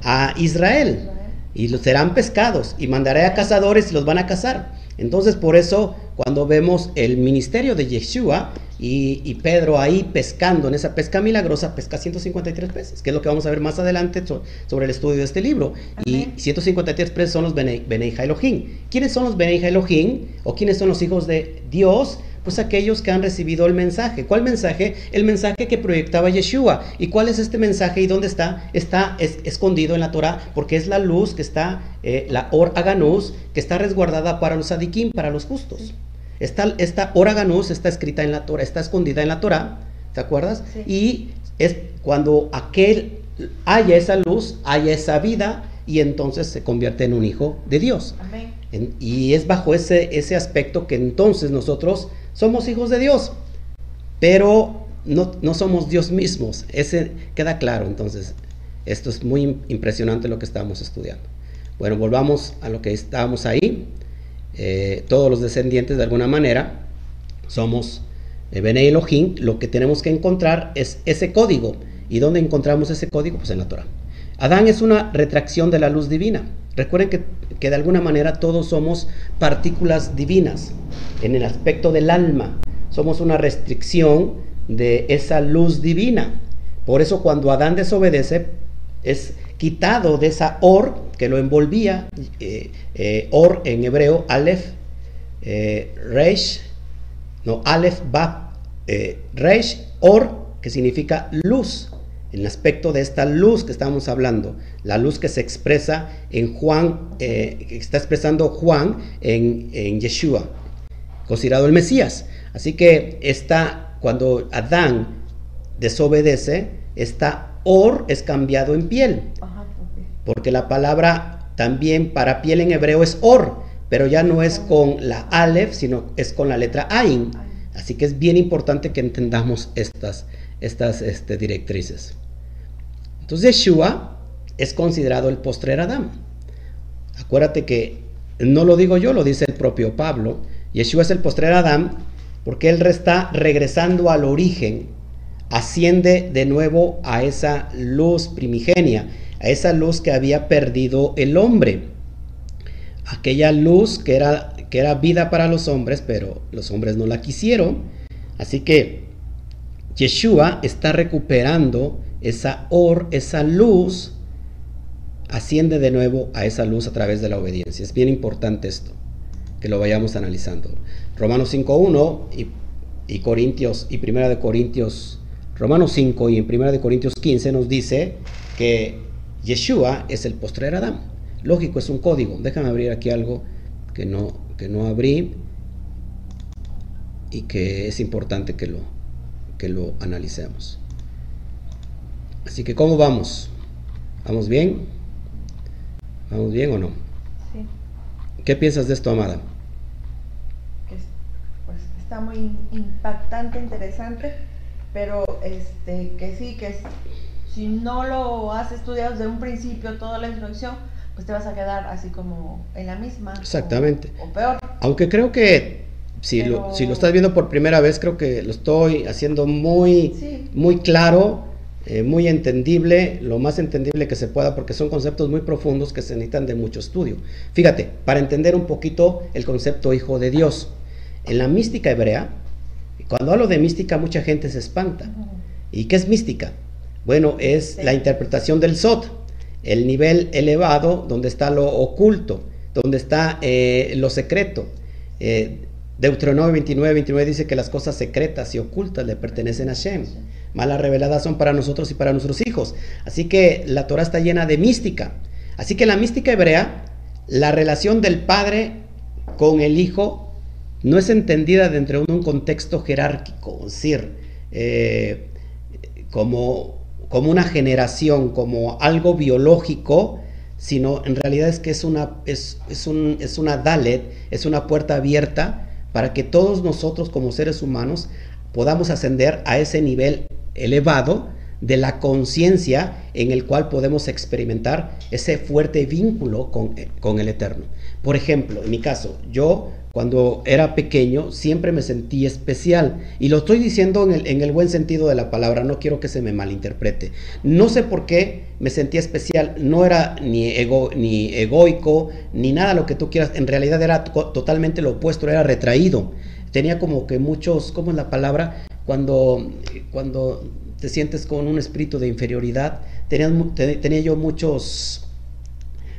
A Israel. Y los serán pescados y mandaré a cazadores y los van a cazar. Entonces por eso cuando vemos el ministerio de Yeshua y, Pedro ahí pescando en esa pesca milagrosa, pesca 153 peces, que es lo que vamos a ver más adelante sobre el estudio de este libro. Y 153 peces son los Benei, Elohim. ¿Quiénes son los Benei Elohim? ¿O quiénes son los hijos de Dios? Pues aquellos que han recibido el mensaje. ¿Cuál mensaje? El mensaje que proyectaba Yeshua. ¿Y cuál es este mensaje y dónde está? Está escondido en la Torah porque es la luz que está, eh, la Or Aganus, que está resguardada para los adikim, para los justos. Esta, esta Oraganus está escrita en la Torah, está escondida en la Torah, ¿te acuerdas? Y es cuando aquel haya esa luz, haya esa vida, y entonces se convierte en un hijo de Dios. y es bajo ese, ese aspecto que entonces nosotros somos hijos de Dios, pero no, no somos Dios mismos. Ese queda claro, entonces. Esto es muy impresionante lo que estamos estudiando. Bueno, volvamos a lo que estábamos ahí. Eh, todos los descendientes de alguna manera somos eh, Bene Elohim, lo que tenemos que encontrar es ese código. ¿Y dónde encontramos ese código? Pues en la Torah. Adán es una retracción de la luz divina. Recuerden que, que, de alguna manera todos somos partículas divinas en el aspecto del alma. Somos una restricción de esa luz divina. Por eso cuando Adán desobedece es quitado de esa or que lo envolvía, eh, eh, or en hebreo, Aleph, eh, Reish, no, Aleph, Ba, Reish, or, que significa luz, el aspecto de esta luz que estamos hablando, la luz que se expresa en Juan, que está expresando Juan en, en Yeshua, considerado el Mesías. Así que está, cuando Adán desobedece, esta or es cambiado en piel porque la palabra también para piel en hebreo es or, pero ya no es con la alef, sino es con la letra ain. Así que es bien importante que entendamos estas, estas este, directrices. Entonces Yeshua es considerado el postrer Adán. Acuérdate que no lo digo yo, lo dice el propio Pablo. Yeshua es el postrer Adán porque él está regresando al origen, asciende de nuevo a esa luz primigenia a esa luz que había perdido el hombre. Aquella luz que era, que era vida para los hombres, pero los hombres no la quisieron. Así que Yeshua está recuperando esa or, esa luz, asciende de nuevo a esa luz a través de la obediencia. Es bien importante esto, que lo vayamos analizando. Romanos 5.1 y, y Corintios y Primera de Corintios, Romanos 5 y en Primera de Corintios 15 nos dice que Yeshua es el postrer Adán. Lógico, es un código. Déjame abrir aquí algo que no, que no abrí y que es importante que lo, que lo analicemos. Así que, ¿cómo vamos? ¿Vamos bien? ¿Vamos bien o no? Sí. ¿Qué piensas de esto, Amada? pues, está muy impactante, interesante, pero este, que sí, que es si no lo has estudiado desde un principio, toda la introducción, pues te vas a quedar así como en la misma. Exactamente. O, peor. Aunque creo que si, lo, si lo estás viendo por primera vez, creo que lo estoy haciendo muy, muy claro, eh, muy entendible, lo más entendible que se pueda, porque son conceptos muy profundos que se necesitan de mucho estudio. Fíjate, para entender un poquito el concepto hijo de Dios, en la mística hebrea, cuando hablo de mística, mucha gente se espanta. ¿Y qué es mística? Bueno, es la interpretación del Sot, el nivel elevado donde está lo oculto, donde está eh, lo secreto. Eh, Deuteronomio 29, 29 dice que las cosas secretas y ocultas le pertenecen a Shem. Malas reveladas son para nosotros y para nuestros hijos. Así que la Torah está llena de mística. Así que la mística hebrea, la relación del padre con el hijo no es entendida dentro de un contexto jerárquico, es decir, eh, como como una generación, como algo biológico, sino en realidad es que es una, es, un, es una Dalet, es una puerta abierta para que todos nosotros como seres humanos podamos ascender a ese nivel elevado de la conciencia en el cual podemos experimentar ese fuerte vínculo con, con el Eterno. Por ejemplo, en mi caso, yo cuando era pequeño siempre me sentí especial. Y lo estoy diciendo en el, en el, buen sentido de la palabra, no quiero que se me malinterprete. No sé por qué me sentía especial, no era ni, ego, ni egoico, ni nada lo que tú quieras. En realidad era totalmente lo opuesto, era retraído. Tenía como que muchos, ¿cómo es la palabra? Cuando, cuando te sientes con un espíritu de inferioridad, tenía, tenía yo muchos...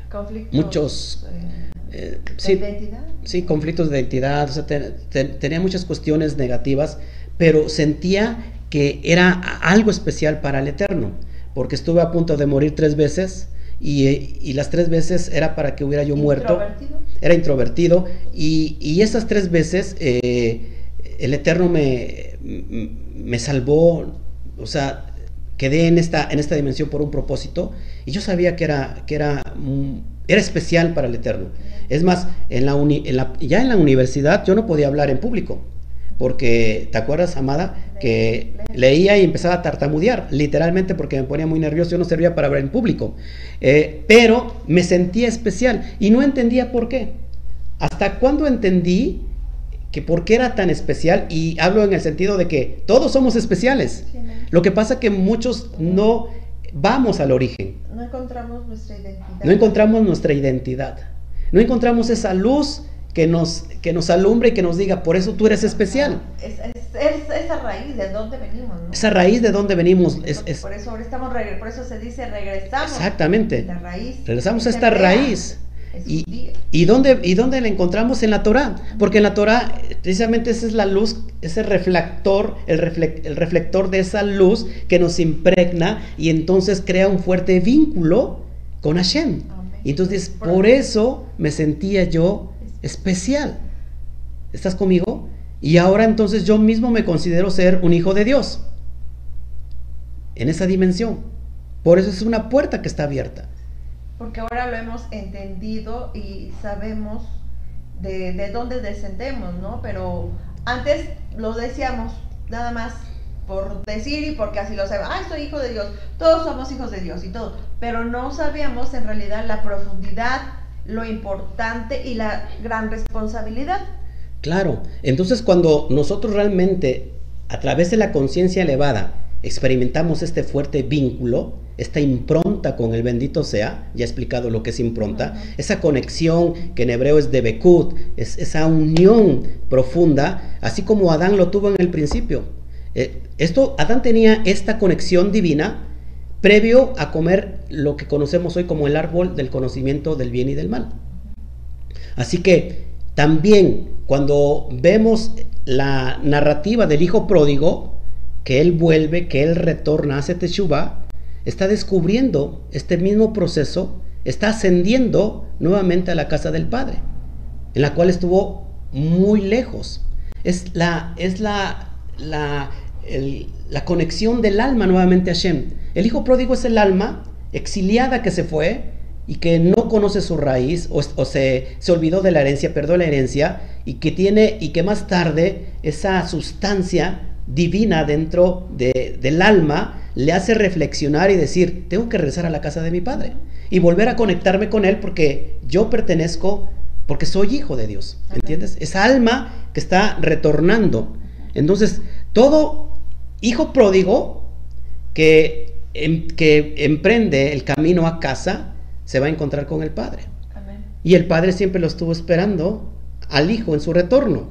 Conflictos. Muchos... Eh eh, ¿De sí, identidad? sí, conflictos de identidad, o sea, te- te- tenía muchas cuestiones negativas, pero sentía que era algo especial para el Eterno, porque estuve a punto de morir tres veces y, y las tres veces era para que hubiera yo muerto, era introvertido y, y esas tres veces eh, el Eterno me, me salvó, o sea, quedé en esta, en esta dimensión por un propósito y yo sabía que era, que era, era especial para el Eterno. Es más, en la ya en la universidad yo no podía hablar en público, porque, ¿te acuerdas, Amada? Que leía y empezaba a tartamudear, literalmente porque me ponía muy nervioso, yo no servía para hablar en público. Eh, pero me sentía especial y no entendía por qué. ¿Hasta cuándo entendí que por qué era tan especial? Y hablo en el sentido de que todos somos especiales. Sí. Lo que pasa que muchos no vamos al origen. No encontramos nuestra identidad. No encontramos nuestra identidad. No encontramos esa luz que nos, que nos alumbre y que nos diga, por eso tú eres especial. Es, es- es esa raíz de dónde venimos, ¿no? Esa raíz de donde venimos es, Por eso ahora estamos por eso se dice regresamos. exactamente. La raíz. Regresamos a Es esta raíz. Y, judía. ¿y, dónde, ¿Y dónde la encontramos? En la Torah. Porque en la Torah, precisamente esa es la luz, ese reflector, el, el reflector de esa luz que nos impregna y entonces crea un fuerte vínculo con Hashem. Amén. Y entonces, por eso me sentía yo especial. ¿Estás conmigo? Y ahora entonces yo mismo me considero ser un hijo de Dios. En esa dimensión. Por eso es una puerta que está abierta. Porque ahora lo hemos entendido y sabemos de, de dónde descendemos, ¿no? Pero antes lo decíamos nada más por decir y porque así lo sabemos. Ay, soy hijo de Dios. Todos somos hijos de Dios y todo. Pero no sabíamos en realidad la profundidad, lo importante y la gran responsabilidad. Claro, entonces cuando nosotros realmente a través de la conciencia elevada experimentamos este fuerte vínculo, esta impronta con el bendito sea, ya he explicado lo que es impronta, esa conexión que en hebreo es de Bekut, es esa unión profunda, así como Adán lo tuvo en el principio. Eh, esto, Adán tenía esta conexión divina previo a comer lo que conocemos hoy como el árbol del conocimiento del bien y del mal. Así que también cuando vemos la narrativa del hijo pródigo, que él vuelve, que él retorna, hace teshuva, está descubriendo este mismo proceso, está ascendiendo nuevamente a la casa del Padre, en la cual estuvo muy lejos. Es la, es la, la, la conexión del alma nuevamente a Hashem. El hijo pródigo es el alma exiliada que se fue y que no conoce su raíz o, o se, se olvidó de la herencia, perdió la herencia y que tiene y que más tarde esa sustancia divina dentro de- del alma le hace reflexionar y decir, tengo que regresar a la casa de mi padre y volver a conectarme con él porque yo pertenezco, porque soy hijo de Dios. ¿entiendes? Esa alma que está retornando. Entonces, todo hijo pródigo que, em- que emprende el camino a casa se va a encontrar con el padre. Amén. Y el padre siempre lo estuvo esperando al hijo en su retorno.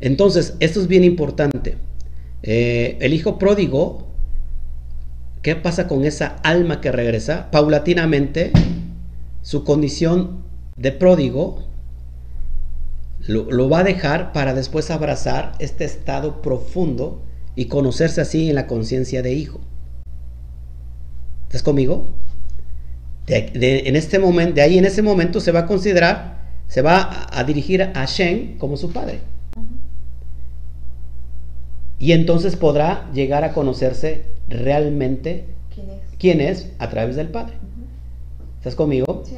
Entonces, esto es bien importante. Eh, el hijo pródigo, ¿qué pasa con esa alma que regresa? Paulatinamente, su condición de pródigo lo, va a dejar para después abrazar este estado profundo y conocerse así en la conciencia de hijo. ¿Estás conmigo? De- en este momento, de ahí en ese momento se va a considerar, se va a, a dirigir a Shen como su padre. Y entonces podrá llegar a conocerse realmente ¿Quién es? quién es a través del padre. ¿Estás conmigo? Sí.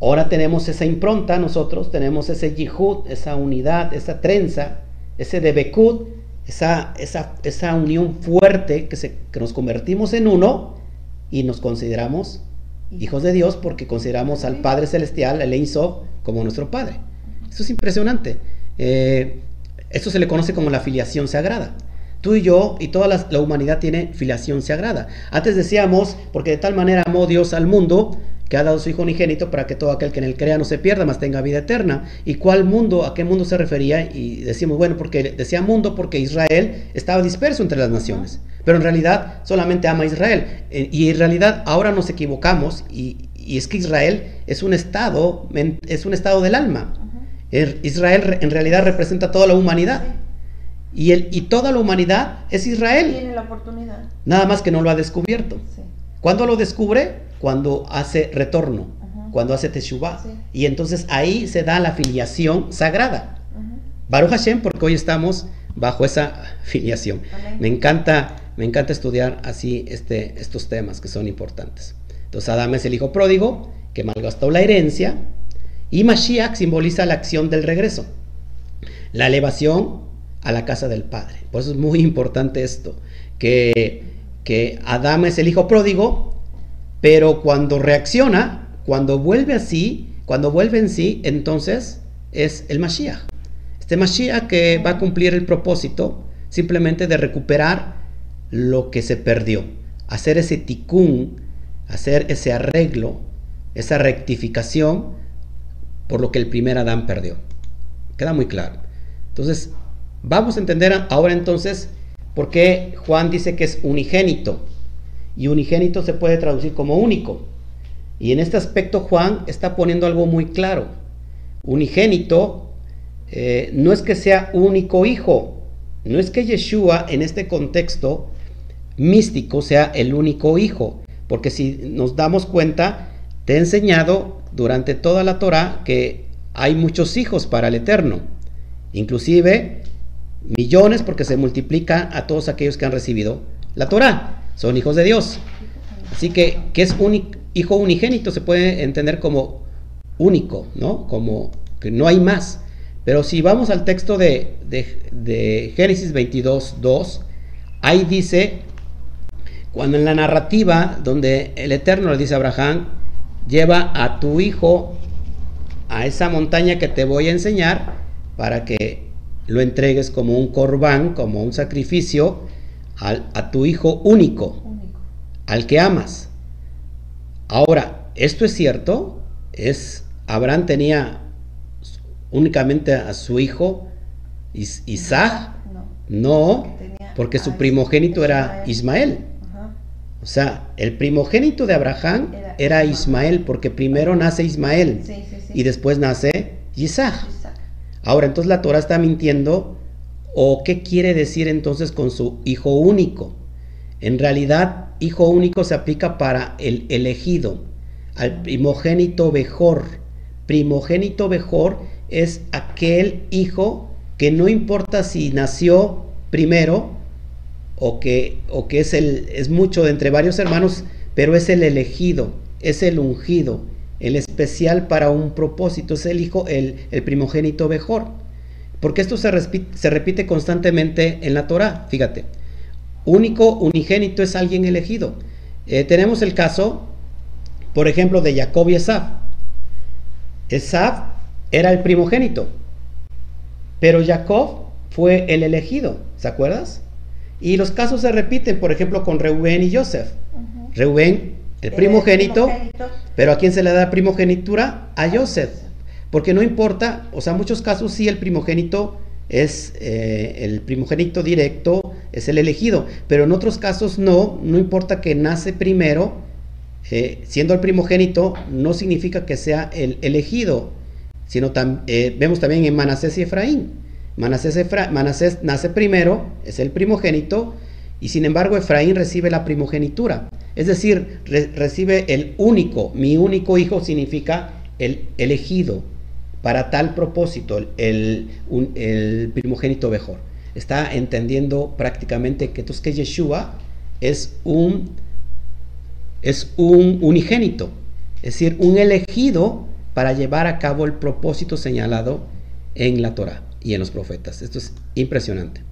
Ahora tenemos esa impronta nosotros, tenemos ese yihud, esa unidad, esa trenza, ese debekut, esa, esa, esa unión fuerte que, se, que nos convertimos en uno y nos consideramos hijos de Dios porque consideramos al Padre Celestial, el Ein Sof, como nuestro Padre. Eso es impresionante. Eh, esto se le conoce como la filiación sagrada. Tú y yo y toda la, la, humanidad tiene filiación sagrada. Antes decíamos, porque de tal manera amó Dios al mundo, que ha dado su Hijo unigénito para que todo aquel que en él crea no se pierda, mas tenga vida eterna. ¿Y cuál mundo, a qué mundo se refería? Y decimos, bueno, porque decía mundo porque Israel estaba disperso entre las naciones. Pero en realidad solamente ama a Israel. Eh, y en realidad ahora nos equivocamos y, y es que Israel es un estado, es un estado del alma. Israel en realidad representa toda la humanidad. Y, el, y toda la humanidad es Israel. Tiene la oportunidad. Nada más que no lo ha descubierto. Sí. ¿Cuándo lo descubre? Cuando hace retorno, cuando hace teshuvah. Sí. Y entonces ahí se da la filiación sagrada. Baruch Hashem, porque hoy estamos bajo esa filiación. Amén. Me encanta, me encanta estudiar así este, estos temas que son importantes. Entonces Adán es el hijo pródigo que malgastó la herencia y Mashiach simboliza la acción del regreso, la elevación a la casa del Padre. Por eso es muy importante esto, que, que Adán es el hijo pródigo, pero cuando reacciona, cuando vuelve así, cuando vuelve en sí, entonces es el Mashiach. Este Mashiach que va a cumplir el propósito simplemente de recuperar lo que se perdió, hacer ese tikkun, hacer ese arreglo, esa rectificación por lo que el primer Adán perdió. Queda muy claro. Entonces, vamos a entender ahora entonces por qué Juan dice que es unigénito. Y unigénito se puede traducir como único. Y en este aspecto Juan está poniendo algo muy claro. Unigénito eh, no es que sea único hijo, no es que Yeshua en este contexto místico sea el único hijo, porque si nos damos cuenta, te he enseñado durante toda la Torah que hay muchos hijos para el Eterno, inclusive millones porque se multiplica a todos aquellos que han recibido la Torah, son hijos de Dios. Así que, que es un hijo unigénito se puede entender como único, ¿no? Como que no hay más. Pero si vamos al texto de, de, de Génesis 22, 2, ahí dice, cuando en la narrativa donde el Eterno le dice a Abraham, lleva a tu hijo a esa montaña que te voy a enseñar para que lo entregues como un corbán, como un sacrificio al, a tu hijo único, Único. al que amas. Ahora, ¿esto es cierto? Es Abraham tenía únicamente a su hijo Is Isaac, No. porque su primogénito era Ismael. Ajá. O sea, el primogénito de Abraham Era era Ismael. Ismael, porque primero nace Ismael Sí, sí, sí. y después nace Isaac. Ahora, entonces la Torah está mintiendo. ¿O qué quiere decir entonces con su hijo único? En realidad, hijo único se aplica para el elegido, al primogénito mejor. Primogénito mejor es aquel hijo que no importa si nació primero o que, o que es, el, es mucho de entre varios hermanos, pero es el elegido, es el ungido, el especial para un propósito, es el hijo, el, el primogénito mejor. Porque esto se, repite constantemente en la Torah, fíjate. Único, unigénito es alguien elegido. Eh, tenemos el caso, por ejemplo, de Jacob y Esaf. Esaf era el primogénito, pero Jacob fue el elegido, ¿se acuerdas? Y los casos se repiten, por ejemplo, con Reubén y Joseph. Ujú. Reubén, el primogénito, primogénito. pero ¿a quién se le da primogenitura? A Joseph. Porque no importa, o sea, en muchos casos sí el primogénito es eh, el primogénito directo, es el elegido, pero en otros casos no, no importa que nace primero, eh, siendo el primogénito, no significa que sea el elegido, sino tam- eh, vemos también en Manasés y Efraín. Manasés, Efra- Manasés nace primero, es el primogénito, y sin embargo Efraín recibe la primogenitura. Es decir, re- recibe el único, mi único hijo significa el elegido para tal propósito, el primogénito mejor. Está entendiendo prácticamente que entonces que Yeshua es un, es un unigénito, es decir, un elegido para llevar a cabo el propósito señalado en la Torah y en los profetas. Esto es impresionante.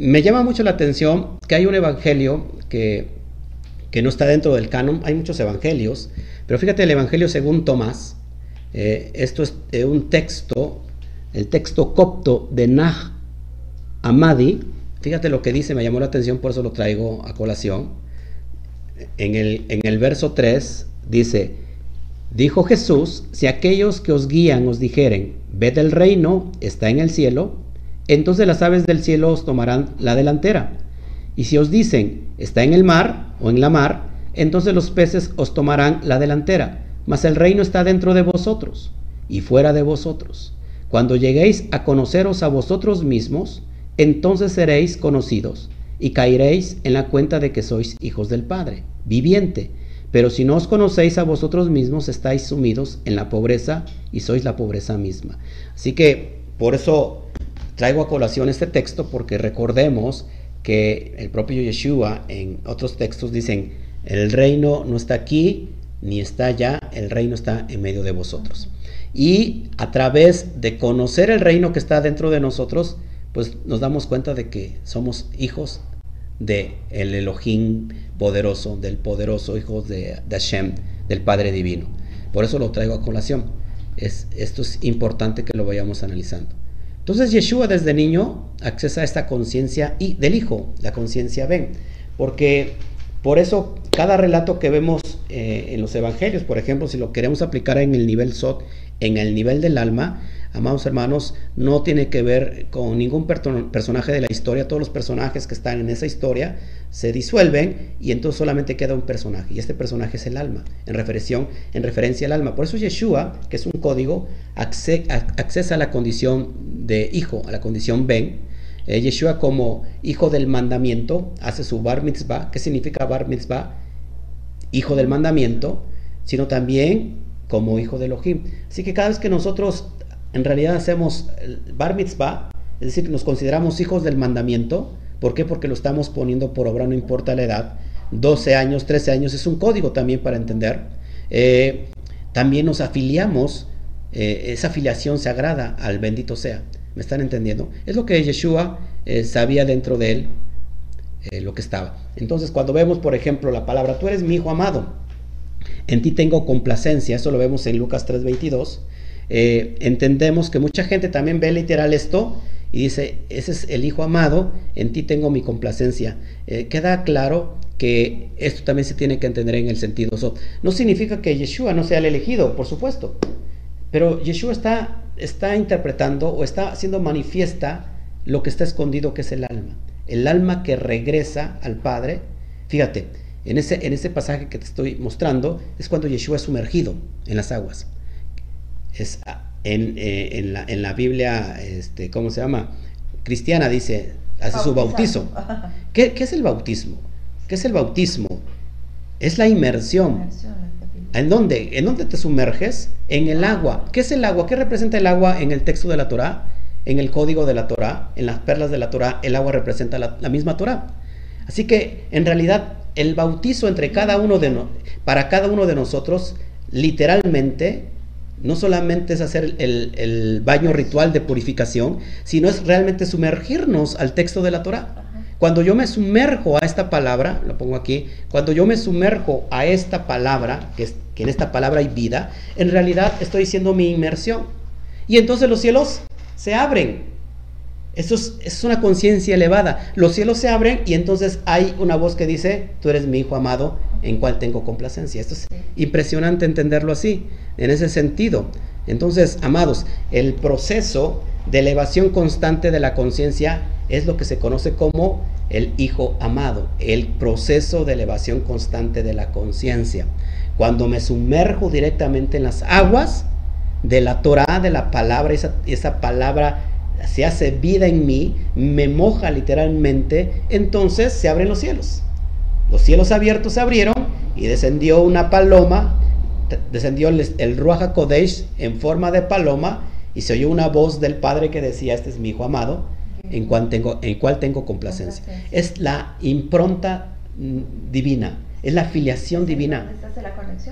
Me llama mucho la atención que hay un evangelio que, que no está dentro del canon, hay muchos evangelios, pero fíjate el evangelio según Tomás, eh, esto es eh, un texto, el texto copto de Nah Amadi, fíjate lo que dice, me llamó la atención, por eso lo traigo a colación. En el, en el verso 3 dice, dijo Jesús, si aquellos que os guían os dijeren, ved el reino, está en el cielo, entonces las aves del cielo os tomarán la delantera. Y si os dicen, está en el mar o en la mar, entonces los peces os tomarán la delantera. Mas el reino está dentro de vosotros y fuera de vosotros. Cuando lleguéis a conoceros a vosotros mismos, entonces seréis conocidos y caeréis en la cuenta de que sois hijos del Padre, viviente. Pero si no os conocéis a vosotros mismos, estáis sumidos en la pobreza y sois la pobreza misma. Así que por eso traigo a colación este texto, porque recordemos que el propio Yeshua en otros textos dicen, el reino no está aquí ni está allá, el reino está en medio de vosotros. Y a través de conocer el reino que está dentro de nosotros, pues nos damos cuenta de que somos hijos de el Elohim poderoso, del poderoso hijo de, de, Hashem, del Padre Divino. Por eso lo traigo a colación. Es, esto es importante que lo vayamos analizando. Entonces Yeshua desde niño accesa a esta conciencia y del Hijo, la conciencia ven, porque por eso cada relato que vemos eh, en los evangelios, por ejemplo, si lo queremos aplicar en el nivel Sot, en el nivel del alma, amados hermanos, no tiene que ver con ningún personaje de la historia. Todos los personajes que están en esa historia se disuelven y entonces solamente queda un personaje. Y este personaje es el alma, en, referencia, en referencia al alma. Por eso Yeshua, que es un código, accesa a la condición de hijo, a la condición Ben. Eh, Yeshua como hijo del mandamiento hace su bar mitzvah. ¿Qué significa bar mitzvah? Hijo del mandamiento, sino también como hijo de Elohim. Así que cada vez que nosotros en realidad hacemos bar mitzvah, es decir, nos consideramos hijos del mandamiento, ¿por qué? Porque lo estamos poniendo por obra, no importa la edad, 12 años, 13 años, es un código también para entender. Eh, también nos afiliamos, eh, esa afiliación se agrada al bendito sea. ¿Me están entendiendo? Es lo que Yeshua eh, sabía dentro de él, lo que estaba. Entonces, cuando vemos, por ejemplo, la palabra, tú eres mi hijo amado, en ti tengo complacencia, eso lo vemos en Lucas 3:22. Eh, entendemos que mucha gente también ve literal esto y dice, ese es el Hijo amado, en ti tengo mi complacencia. Eh, queda claro que esto también se tiene que entender en el sentido No significa que Yeshua no sea el elegido, por supuesto, pero Yeshua está, está interpretando o está haciendo manifiesta lo que está escondido, que es el alma. El alma que regresa al Padre. Fíjate, en ese, en ese pasaje que te estoy mostrando es cuando Yeshua es sumergido en las aguas. Es en, eh, en, la, en la, Biblia, este, ¿cómo se llama? Cristiana dice, hace su bautizo. ¿Qué, ¿Qué, es el bautismo? ¿Qué es el bautismo? Es la inmersión. ¿En dónde? ¿En dónde te sumerges? En el agua. ¿Qué es el agua? ¿Qué representa el agua en el texto de la Torah? En el código de la Torah, en las perlas de la Torah, el agua representa la, la misma Torah. Así que en realidad el bautizo entre cada uno de para cada uno de nosotros, literalmente, no solamente es hacer el, baño ritual de purificación, sino es realmente sumergirnos al texto de la Torah. Cuando yo me sumerjo a esta palabra, lo pongo aquí, cuando yo me sumerjo a esta palabra, que, que en esta palabra hay vida, en realidad estoy haciendo mi inmersión. Y entonces los cielos se abren eso es, una conciencia elevada. Los cielos se abren y entonces hay una voz que dice, tú eres mi hijo amado en cual tengo complacencia. Esto es impresionante entenderlo así, en ese sentido. Entonces, amados, el proceso de elevación constante de la conciencia es lo que se conoce como el hijo amado, el proceso de elevación constante de la conciencia. Cuando me sumerjo directamente en las aguas de la Torah, de la palabra, esa, esa palabra se hace vida en mí, me moja literalmente, entonces se abren los cielos. Los cielos abiertos se abrieron y descendió una paloma, descendió el, el Ruach Kodesh en forma de paloma y se oyó una voz del Padre que decía, este es mi Hijo amado, en cual tengo, en cual tengo complacencia. Es la impronta mm, divina, es la filiación divina.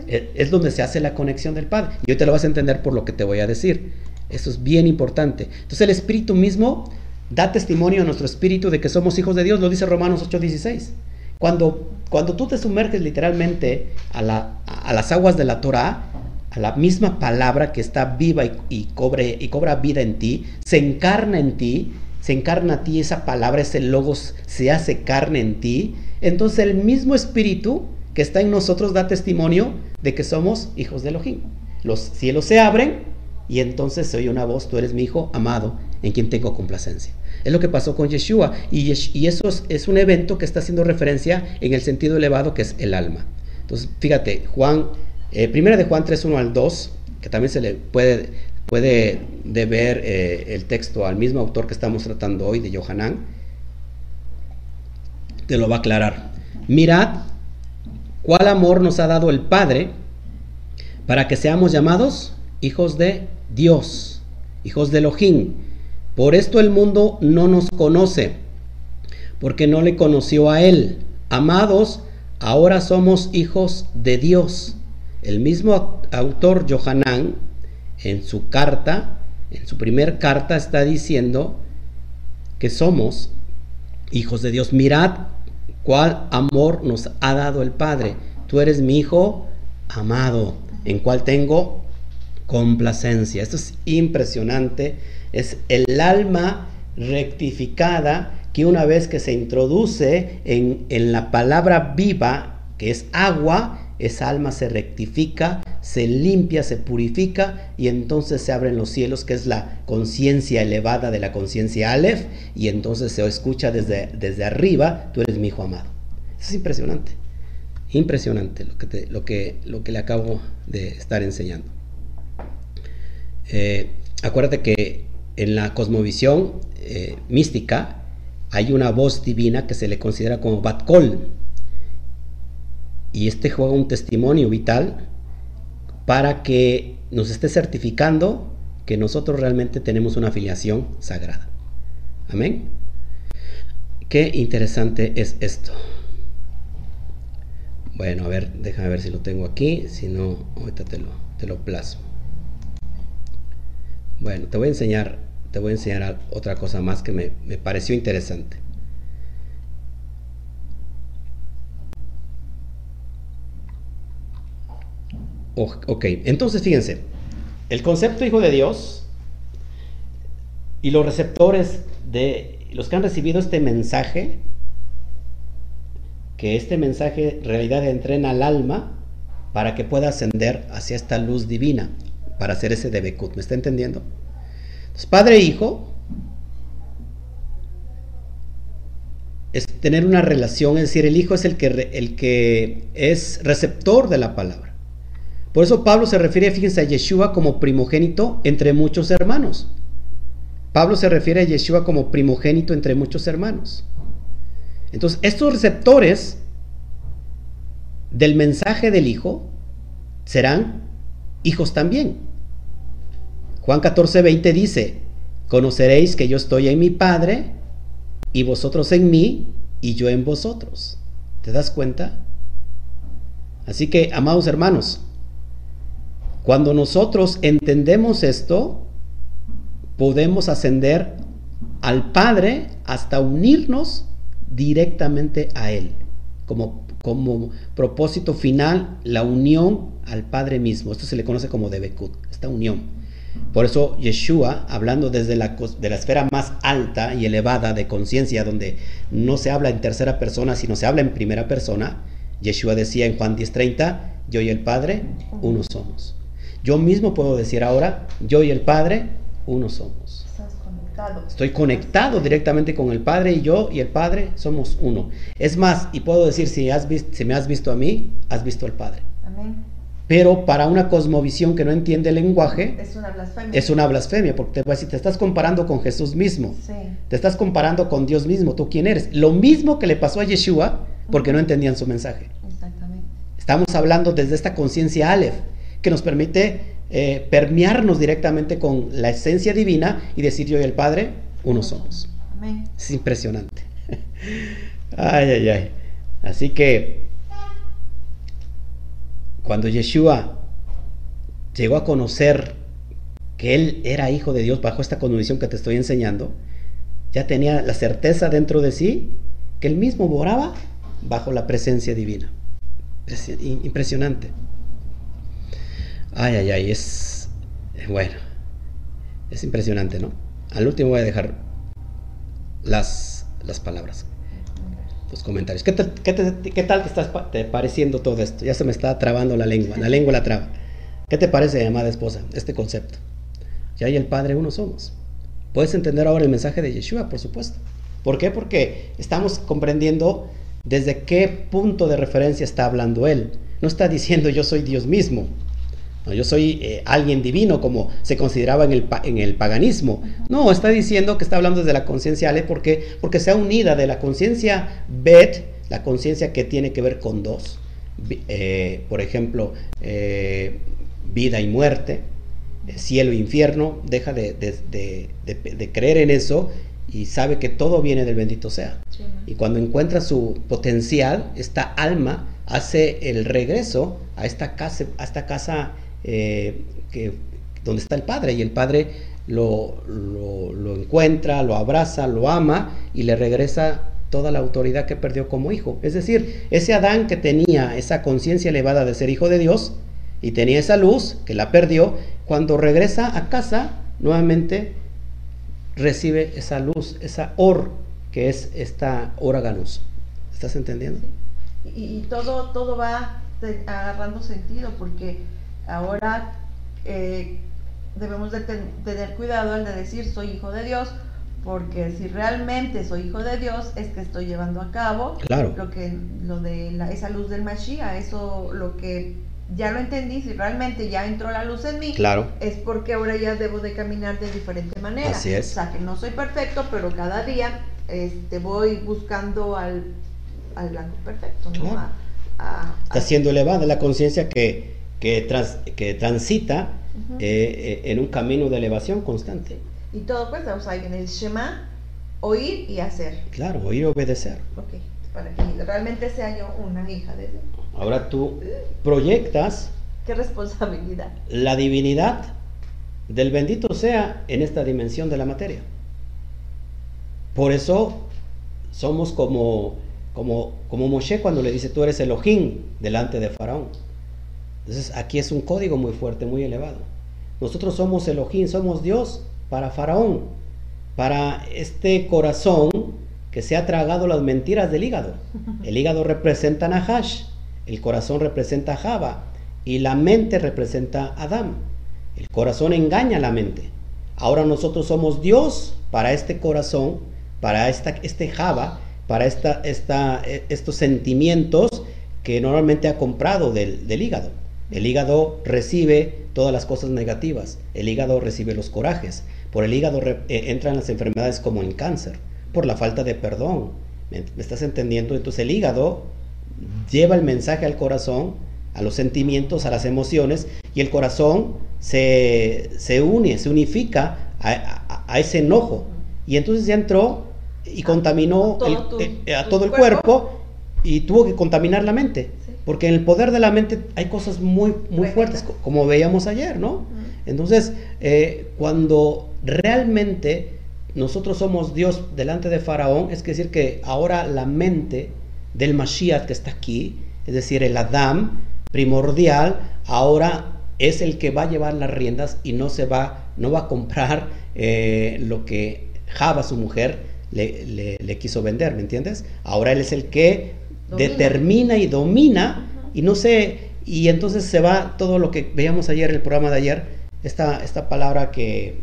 Es, donde se hace la conexión del Padre. Y hoy te lo vas a entender por lo que te voy a decir. Eso es bien importante. Entonces el Espíritu mismo da testimonio a nuestro espíritu de que somos hijos de Dios, lo dice Romanos 8:16. Cuando, cuando tú te sumerges literalmente a, la, a las aguas de la Torah, a la misma palabra que está viva y, cobre, y cobra vida en ti, se encarna en ti, se encarna a ti esa palabra, ese logos se hace carne en ti, entonces el mismo espíritu que está en nosotros da testimonio de que somos hijos de Elohim. Los cielos se abren y entonces se oye una voz, tú eres mi hijo amado, en quien tengo complacencia. Es lo que pasó con Yeshua y, eso es, un evento que está haciendo referencia en el sentido elevado que es el alma. Entonces, fíjate, Juan, eh, primera de Juan 3, 1 al 2, que también se le puede, puede deber eh, el texto al mismo autor que estamos tratando hoy, de Johanán, te lo va a aclarar. Mirad cuál amor nos ha dado el Padre para que seamos llamados hijos de Dios, hijos de Elohim. Por esto el mundo no nos conoce, porque no le conoció a Él. Amados, ahora somos hijos de Dios. El mismo autor Johanán, en su carta, en su primer carta, está diciendo que somos hijos de Dios. Mirad cuál amor nos ha dado el Padre. Tú eres mi hijo amado, en cual tengo complacencia. Esto es impresionante. Es el alma rectificada que una vez que se introduce en, en la palabra viva, que es agua, esa alma se rectifica, se limpia, se purifica y entonces se abren los cielos, que es la conciencia elevada de la conciencia Aleph, y entonces se escucha desde, desde arriba, tú eres mi hijo amado. Es impresionante, impresionante lo que, lo, que, lo que le acabo de estar enseñando. Eh, acuérdate que en la cosmovisión eh, mística hay una voz divina que se le considera como Batkol. Y este juega un testimonio vital para que nos esté certificando que nosotros realmente tenemos una afiliación sagrada. Amén. Qué interesante es esto. Bueno, a ver, déjame ver si lo tengo aquí. Si no, ahorita te lo, te lo plasmo. Bueno, te voy a enseñar, te voy a enseñar otra cosa más que me, pareció interesante. ok, entonces fíjense, el concepto hijo de Dios y los receptores de los que han recibido este mensaje, que este mensaje en realidad entrena al alma para que pueda ascender hacia esta luz divina, para hacer ese debekut. ¿Me está entendiendo? Entonces, padre e hijo es tener una relación, es decir, el hijo es el que, el que es receptor de la palabra. Por eso Pablo se refiere, fíjense, a Yeshua como primogénito entre muchos hermanos. Pablo se refiere a Yeshua como primogénito entre muchos hermanos. Entonces, estos receptores del mensaje del Hijo serán hijos también. Juan 14, 20 dice, conoceréis que yo estoy en mi Padre y vosotros en mí y yo en vosotros. ¿Te das cuenta? Así que, amados hermanos, cuando nosotros entendemos esto, podemos ascender al Padre hasta unirnos directamente a Él, como, como propósito final, la unión al Padre mismo. Esto se le conoce como Debekut, esta unión. Por eso Yeshua, hablando desde la, de la esfera más alta y elevada de conciencia, donde no se habla en tercera persona, sino se habla en primera persona, Yeshua decía en Juan 10:30, yo y el Padre, uno somos. Yo mismo puedo decir ahora, yo y el Padre, uno somos. Estoy conectado directamente con el Padre y yo y el Padre somos uno. Es más, y puedo decir, si, has si me has visto a mí, has visto al Padre. Amén. Pero para una cosmovisión que no entiende el lenguaje, es una blasfemia. Es una blasfemia, porque te, si te estás comparando con Jesús mismo, te estás comparando con Dios mismo, tú quién eres. Lo mismo que le pasó a Yeshua, porque no entendían su mensaje. Exactamente. Estamos hablando desde esta conciencia Aleph, que nos permite eh, permearnos directamente con la esencia divina y decir yo y el Padre, uno somos. Amén. Es impresionante. ay, ay, ay. Así que cuando Yeshua llegó a conocer que él era hijo de Dios bajo esta condición que te estoy enseñando, ya tenía la certeza dentro de sí que él mismo moraba bajo la presencia divina. Es impresionante. Ay, ay, ay, es bueno, es impresionante, ¿no? Al último voy a dejar las, las palabras, los comentarios. ¿Qué, qué, tal te estás te pareciendo todo esto? Ya se me está trabando la lengua, la lengua la traba. ¿Qué te parece, amada esposa, este concepto? Ya y el Padre uno somos. Puedes entender ahora el mensaje de Yeshua, por supuesto. ¿Por qué? Porque estamos comprendiendo desde qué punto de referencia está hablando Él. No está diciendo yo soy Dios mismo. No, yo soy eh, alguien divino como se consideraba en el, en el, paganismo. No, está diciendo que está hablando desde la conciencia Ale porque, porque se ha unida de la conciencia Bet, la conciencia que tiene que ver con dos. Eh, por ejemplo, eh, vida y muerte, cielo e infierno, deja de, creer en eso y sabe que todo viene del bendito sea. y cuando encuentra su potencial, esta alma hace el regreso a esta casa, a esta casa eh, que, donde está el padre y el padre lo, lo, encuentra, lo abraza, lo ama y le regresa toda la autoridad que perdió como hijo. Es decir, ese Adán que tenía esa conciencia elevada de ser hijo de Dios y tenía esa luz que la perdió, cuando regresa a casa, nuevamente recibe esa luz, esa or, que es esta ganus. ¿Estás entendiendo? Y, y, todo, todo va agarrando sentido porque ahora eh, debemos de tener cuidado al de decir soy hijo de Dios, porque si realmente soy hijo de Dios es que estoy llevando a cabo lo que lo de esa luz del Mashiach, eso lo que ya lo entendí, si realmente ya entró la luz en mí, claro. es porque ahora ya debo de caminar de diferente manera. Así es. O sea, que no soy perfecto, pero cada día este, voy buscando al, al blanco perfecto, ¿no? Está siendo elevada la conciencia que, que, que transita eh, eh, en un camino de elevación constante. Y todo pues, o sea, en el Shema, oír y hacer. Claro, oír y obedecer. Ok, para que realmente sea yo una hija de Dios. Ahora tú proyectas... Qué responsabilidad. La divinidad del bendito sea en esta dimensión de la materia. Por eso somos como, como, como Moshe cuando le dice tú eres Elohim delante de Faraón. Entonces aquí es un código muy fuerte, muy elevado. Nosotros somos Elohim, somos Dios para Faraón, para este corazón que se ha tragado las mentiras del hígado. El hígado representa Nahash, el corazón representa a Java y la mente representa a Adán. El corazón engaña a la mente. Ahora nosotros somos Dios para este corazón, para esta, este Java, para esta, esta, estos sentimientos que normalmente ha comprado del, hígado. El hígado recibe todas las cosas negativas, el hígado recibe los corajes, por el hígado eh, entran las enfermedades como el cáncer, por la falta de perdón. ¿Me, estás entendiendo? Entonces el hígado lleva el mensaje al corazón, a los sentimientos, a las emociones, y el corazón se, une, se unifica a, ese enojo. Y entonces ya entró y contaminó eh, a todo el cuerpo? y tuvo que contaminar la mente. Porque en el poder de la mente hay cosas muy, muy fuertes, como veíamos ayer, ¿no? Entonces, eh, cuando realmente nosotros somos Dios delante de Faraón, es decir que ahora la mente del Mashiach que está aquí, es decir, el Adam primordial, ahora es el que va a llevar las riendas y no se va, no va a comprar eh, lo que Java, su mujer, le, quiso vender, ¿me entiendes? Ahora él es el que determina y domina y no sé, y entonces se va todo lo que veíamos ayer, el programa de ayer, esta, esta palabra que,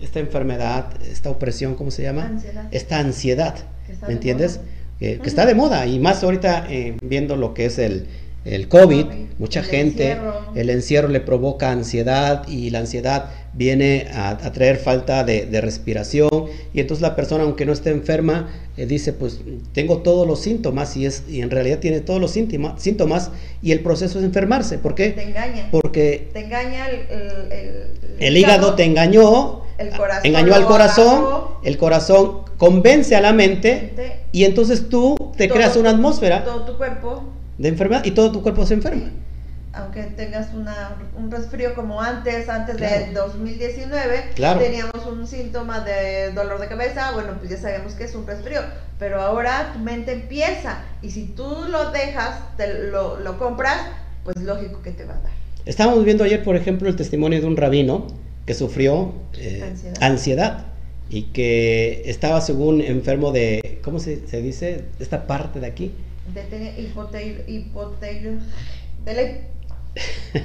esta enfermedad, esta opresión, ¿cómo se llama? Esta ansiedad, ¿me entiendes? que, está de moda y más ahorita eh, viendo lo que es el, el COVID, mucha gente, el encierro le provoca ansiedad y la ansiedad viene a, traer falta de, respiración y entonces la persona aunque no esté enferma eh, dice pues tengo todos los síntomas y, es, y en realidad tiene todos los síntomas, síntomas y el proceso es enfermarse. ¿Por qué? Te engaña. Porque te engaña el, el, el hígado, te engañó, el corazón engañó al corazón, el corazón convence a la mente y entonces tú te creas una atmósfera todo tu cuerpo de enfermedad y todo tu cuerpo se enferma. aunque tengas una, un resfrío como antes, antes Claro. del 2019, Claro. teníamos un síntoma de dolor de cabeza, bueno, pues ya sabemos que es un resfrío, pero ahora tu mente empieza y si tú lo dejas, te lo, lo compras, pues lógico que te va a dar. Estábamos viendo ayer, por ejemplo, el testimonio de un rabino que sufrió eh, Ansiedad. ansiedad. y que estaba según enfermo de, ¿cómo se, se dice? Esta parte de aquí. De tener hipoteir, hipoteir, de la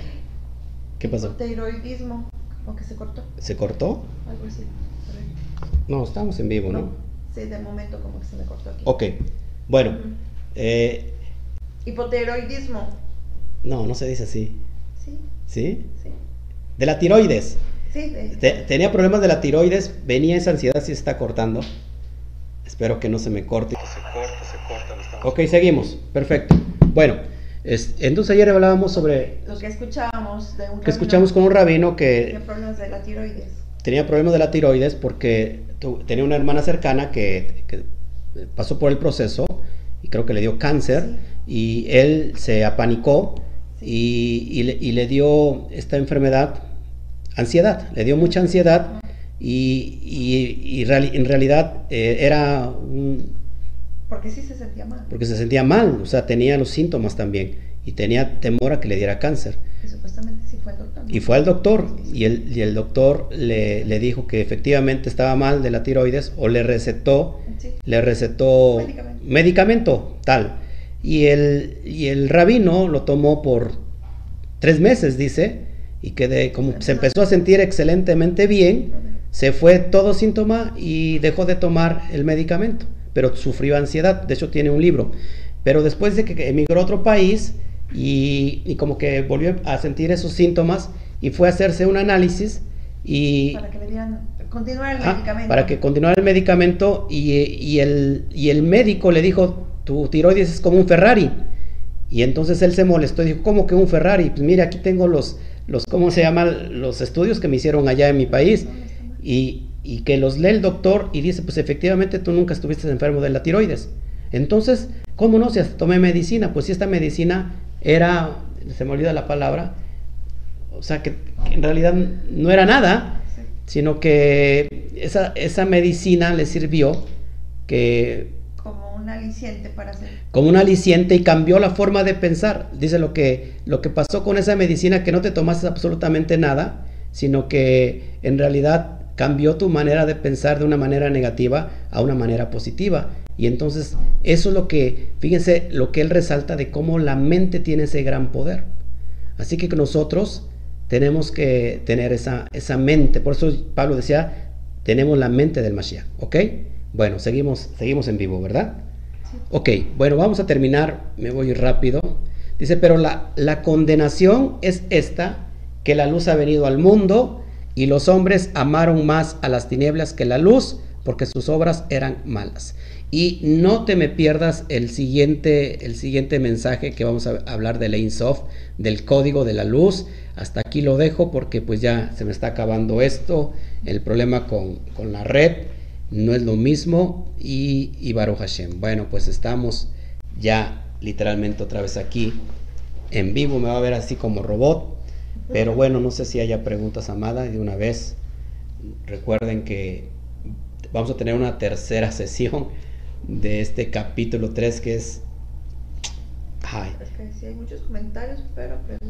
¿Qué pasó? hipotiroidismo, como que se cortó, ¿Se cortó? algo así. No, estamos en vivo, ¿no? Sí, de momento como que se me cortó aquí. Ok, bueno, Ujú. eh, Hipotiroidismo, no, no se dice así, sí, ¿sí? sí, De la tiroides. sí. de- Te- tenía problemas de la tiroides, venía esa ansiedad, si se está cortando. Espero que no se me corte. Se corta, se corta. lo estamos- Ok, seguimos, perfecto. Bueno, es- entonces ayer hablábamos sobre Lo que escuchábamos de un que rabino escuchamos con un rabino que tenía problemas de la tiroides. tenía problemas de la tiroides porque tu- tenía una hermana cercana que, que pasó por el proceso y creo que le dio cáncer y él se apanicó y, y le, y le dio esta enfermedad, ansiedad, le dio mucha ansiedad y, y- y en realidad eh, era un, Porque sí se sentía mal. porque se sentía mal, o sea, tenía los síntomas también y tenía temor a que le diera cáncer. Que supuestamente sí fue el doctor. ¿no? Y fue al doctor y el, y el doctor le, le dijo que efectivamente estaba mal de la tiroides o le recetó, Sí. le recetó Medicamento. medicamento, tal. Y el, y el rabino lo tomó por tres meses, dice, y que de- como se empezó a sentir excelentemente bien, se fue todo síntoma y dejó de tomar el medicamento, pero sufrió ansiedad, de hecho tiene un libro. Pero después de que emigró a otro país y, y como que volvió a sentir esos síntomas y fue a hacerse un análisis y Para que le dieran, continuar el medicamento. para que continuara el medicamento y, y el, y el médico le dijo, tu tiroides es como un Ferrari. Y entonces él se molestó y dijo, ¿cómo que un Ferrari? Pues mira, aquí tengo los, los ¿cómo se llaman? Los estudios que me hicieron allá en mi país. Y, y que los lee el doctor y dice, pues efectivamente tú nunca estuviste enfermo de la tiroides. Entonces, ¿cómo no? Si hasta tomé medicina, pues si esta medicina era, se me olvida la palabra, o sea, que, que en realidad no era nada, sino que esa, esa medicina le sirvió que Como un aliciente para hacer. como un aliciente y cambió la forma de pensar. Dice lo que, lo que pasó con esa medicina, que no te tomaste absolutamente nada, sino que en realidad cambió tu manera de pensar de una manera negativa a una manera positiva. Y entonces eso es lo que, fíjense, lo que él resalta de cómo la mente tiene ese gran poder. Así que nosotros tenemos que tener esa, esa mente. Por eso Pablo decía, tenemos la mente del Mashiach, ¿ok? Bueno, seguimos, seguimos en vivo, ¿verdad? Sí. Ok, bueno, vamos a terminar, me voy rápido. Dice, pero la, la condenación es esta, que la luz ha venido al mundo y los hombres amaron más a las tinieblas que la luz, porque sus obras eran malas. Y no te me pierdas el siguiente, el siguiente mensaje que vamos a hablar de Ein Sof, del código de la luz. Hasta aquí lo dejo porque pues ya se me está acabando esto. El problema con, con la red no es lo mismo. Y, y Baruch Hashem. Bueno, pues estamos ya literalmente otra vez aquí en vivo. Me va a ver así como robot. Pero bueno, no sé si haya preguntas, Amada, de una vez. Recuerden que vamos a tener una tercera sesión de este capítulo 3 que es... Que sí hay muchos comentarios, pero preguntas.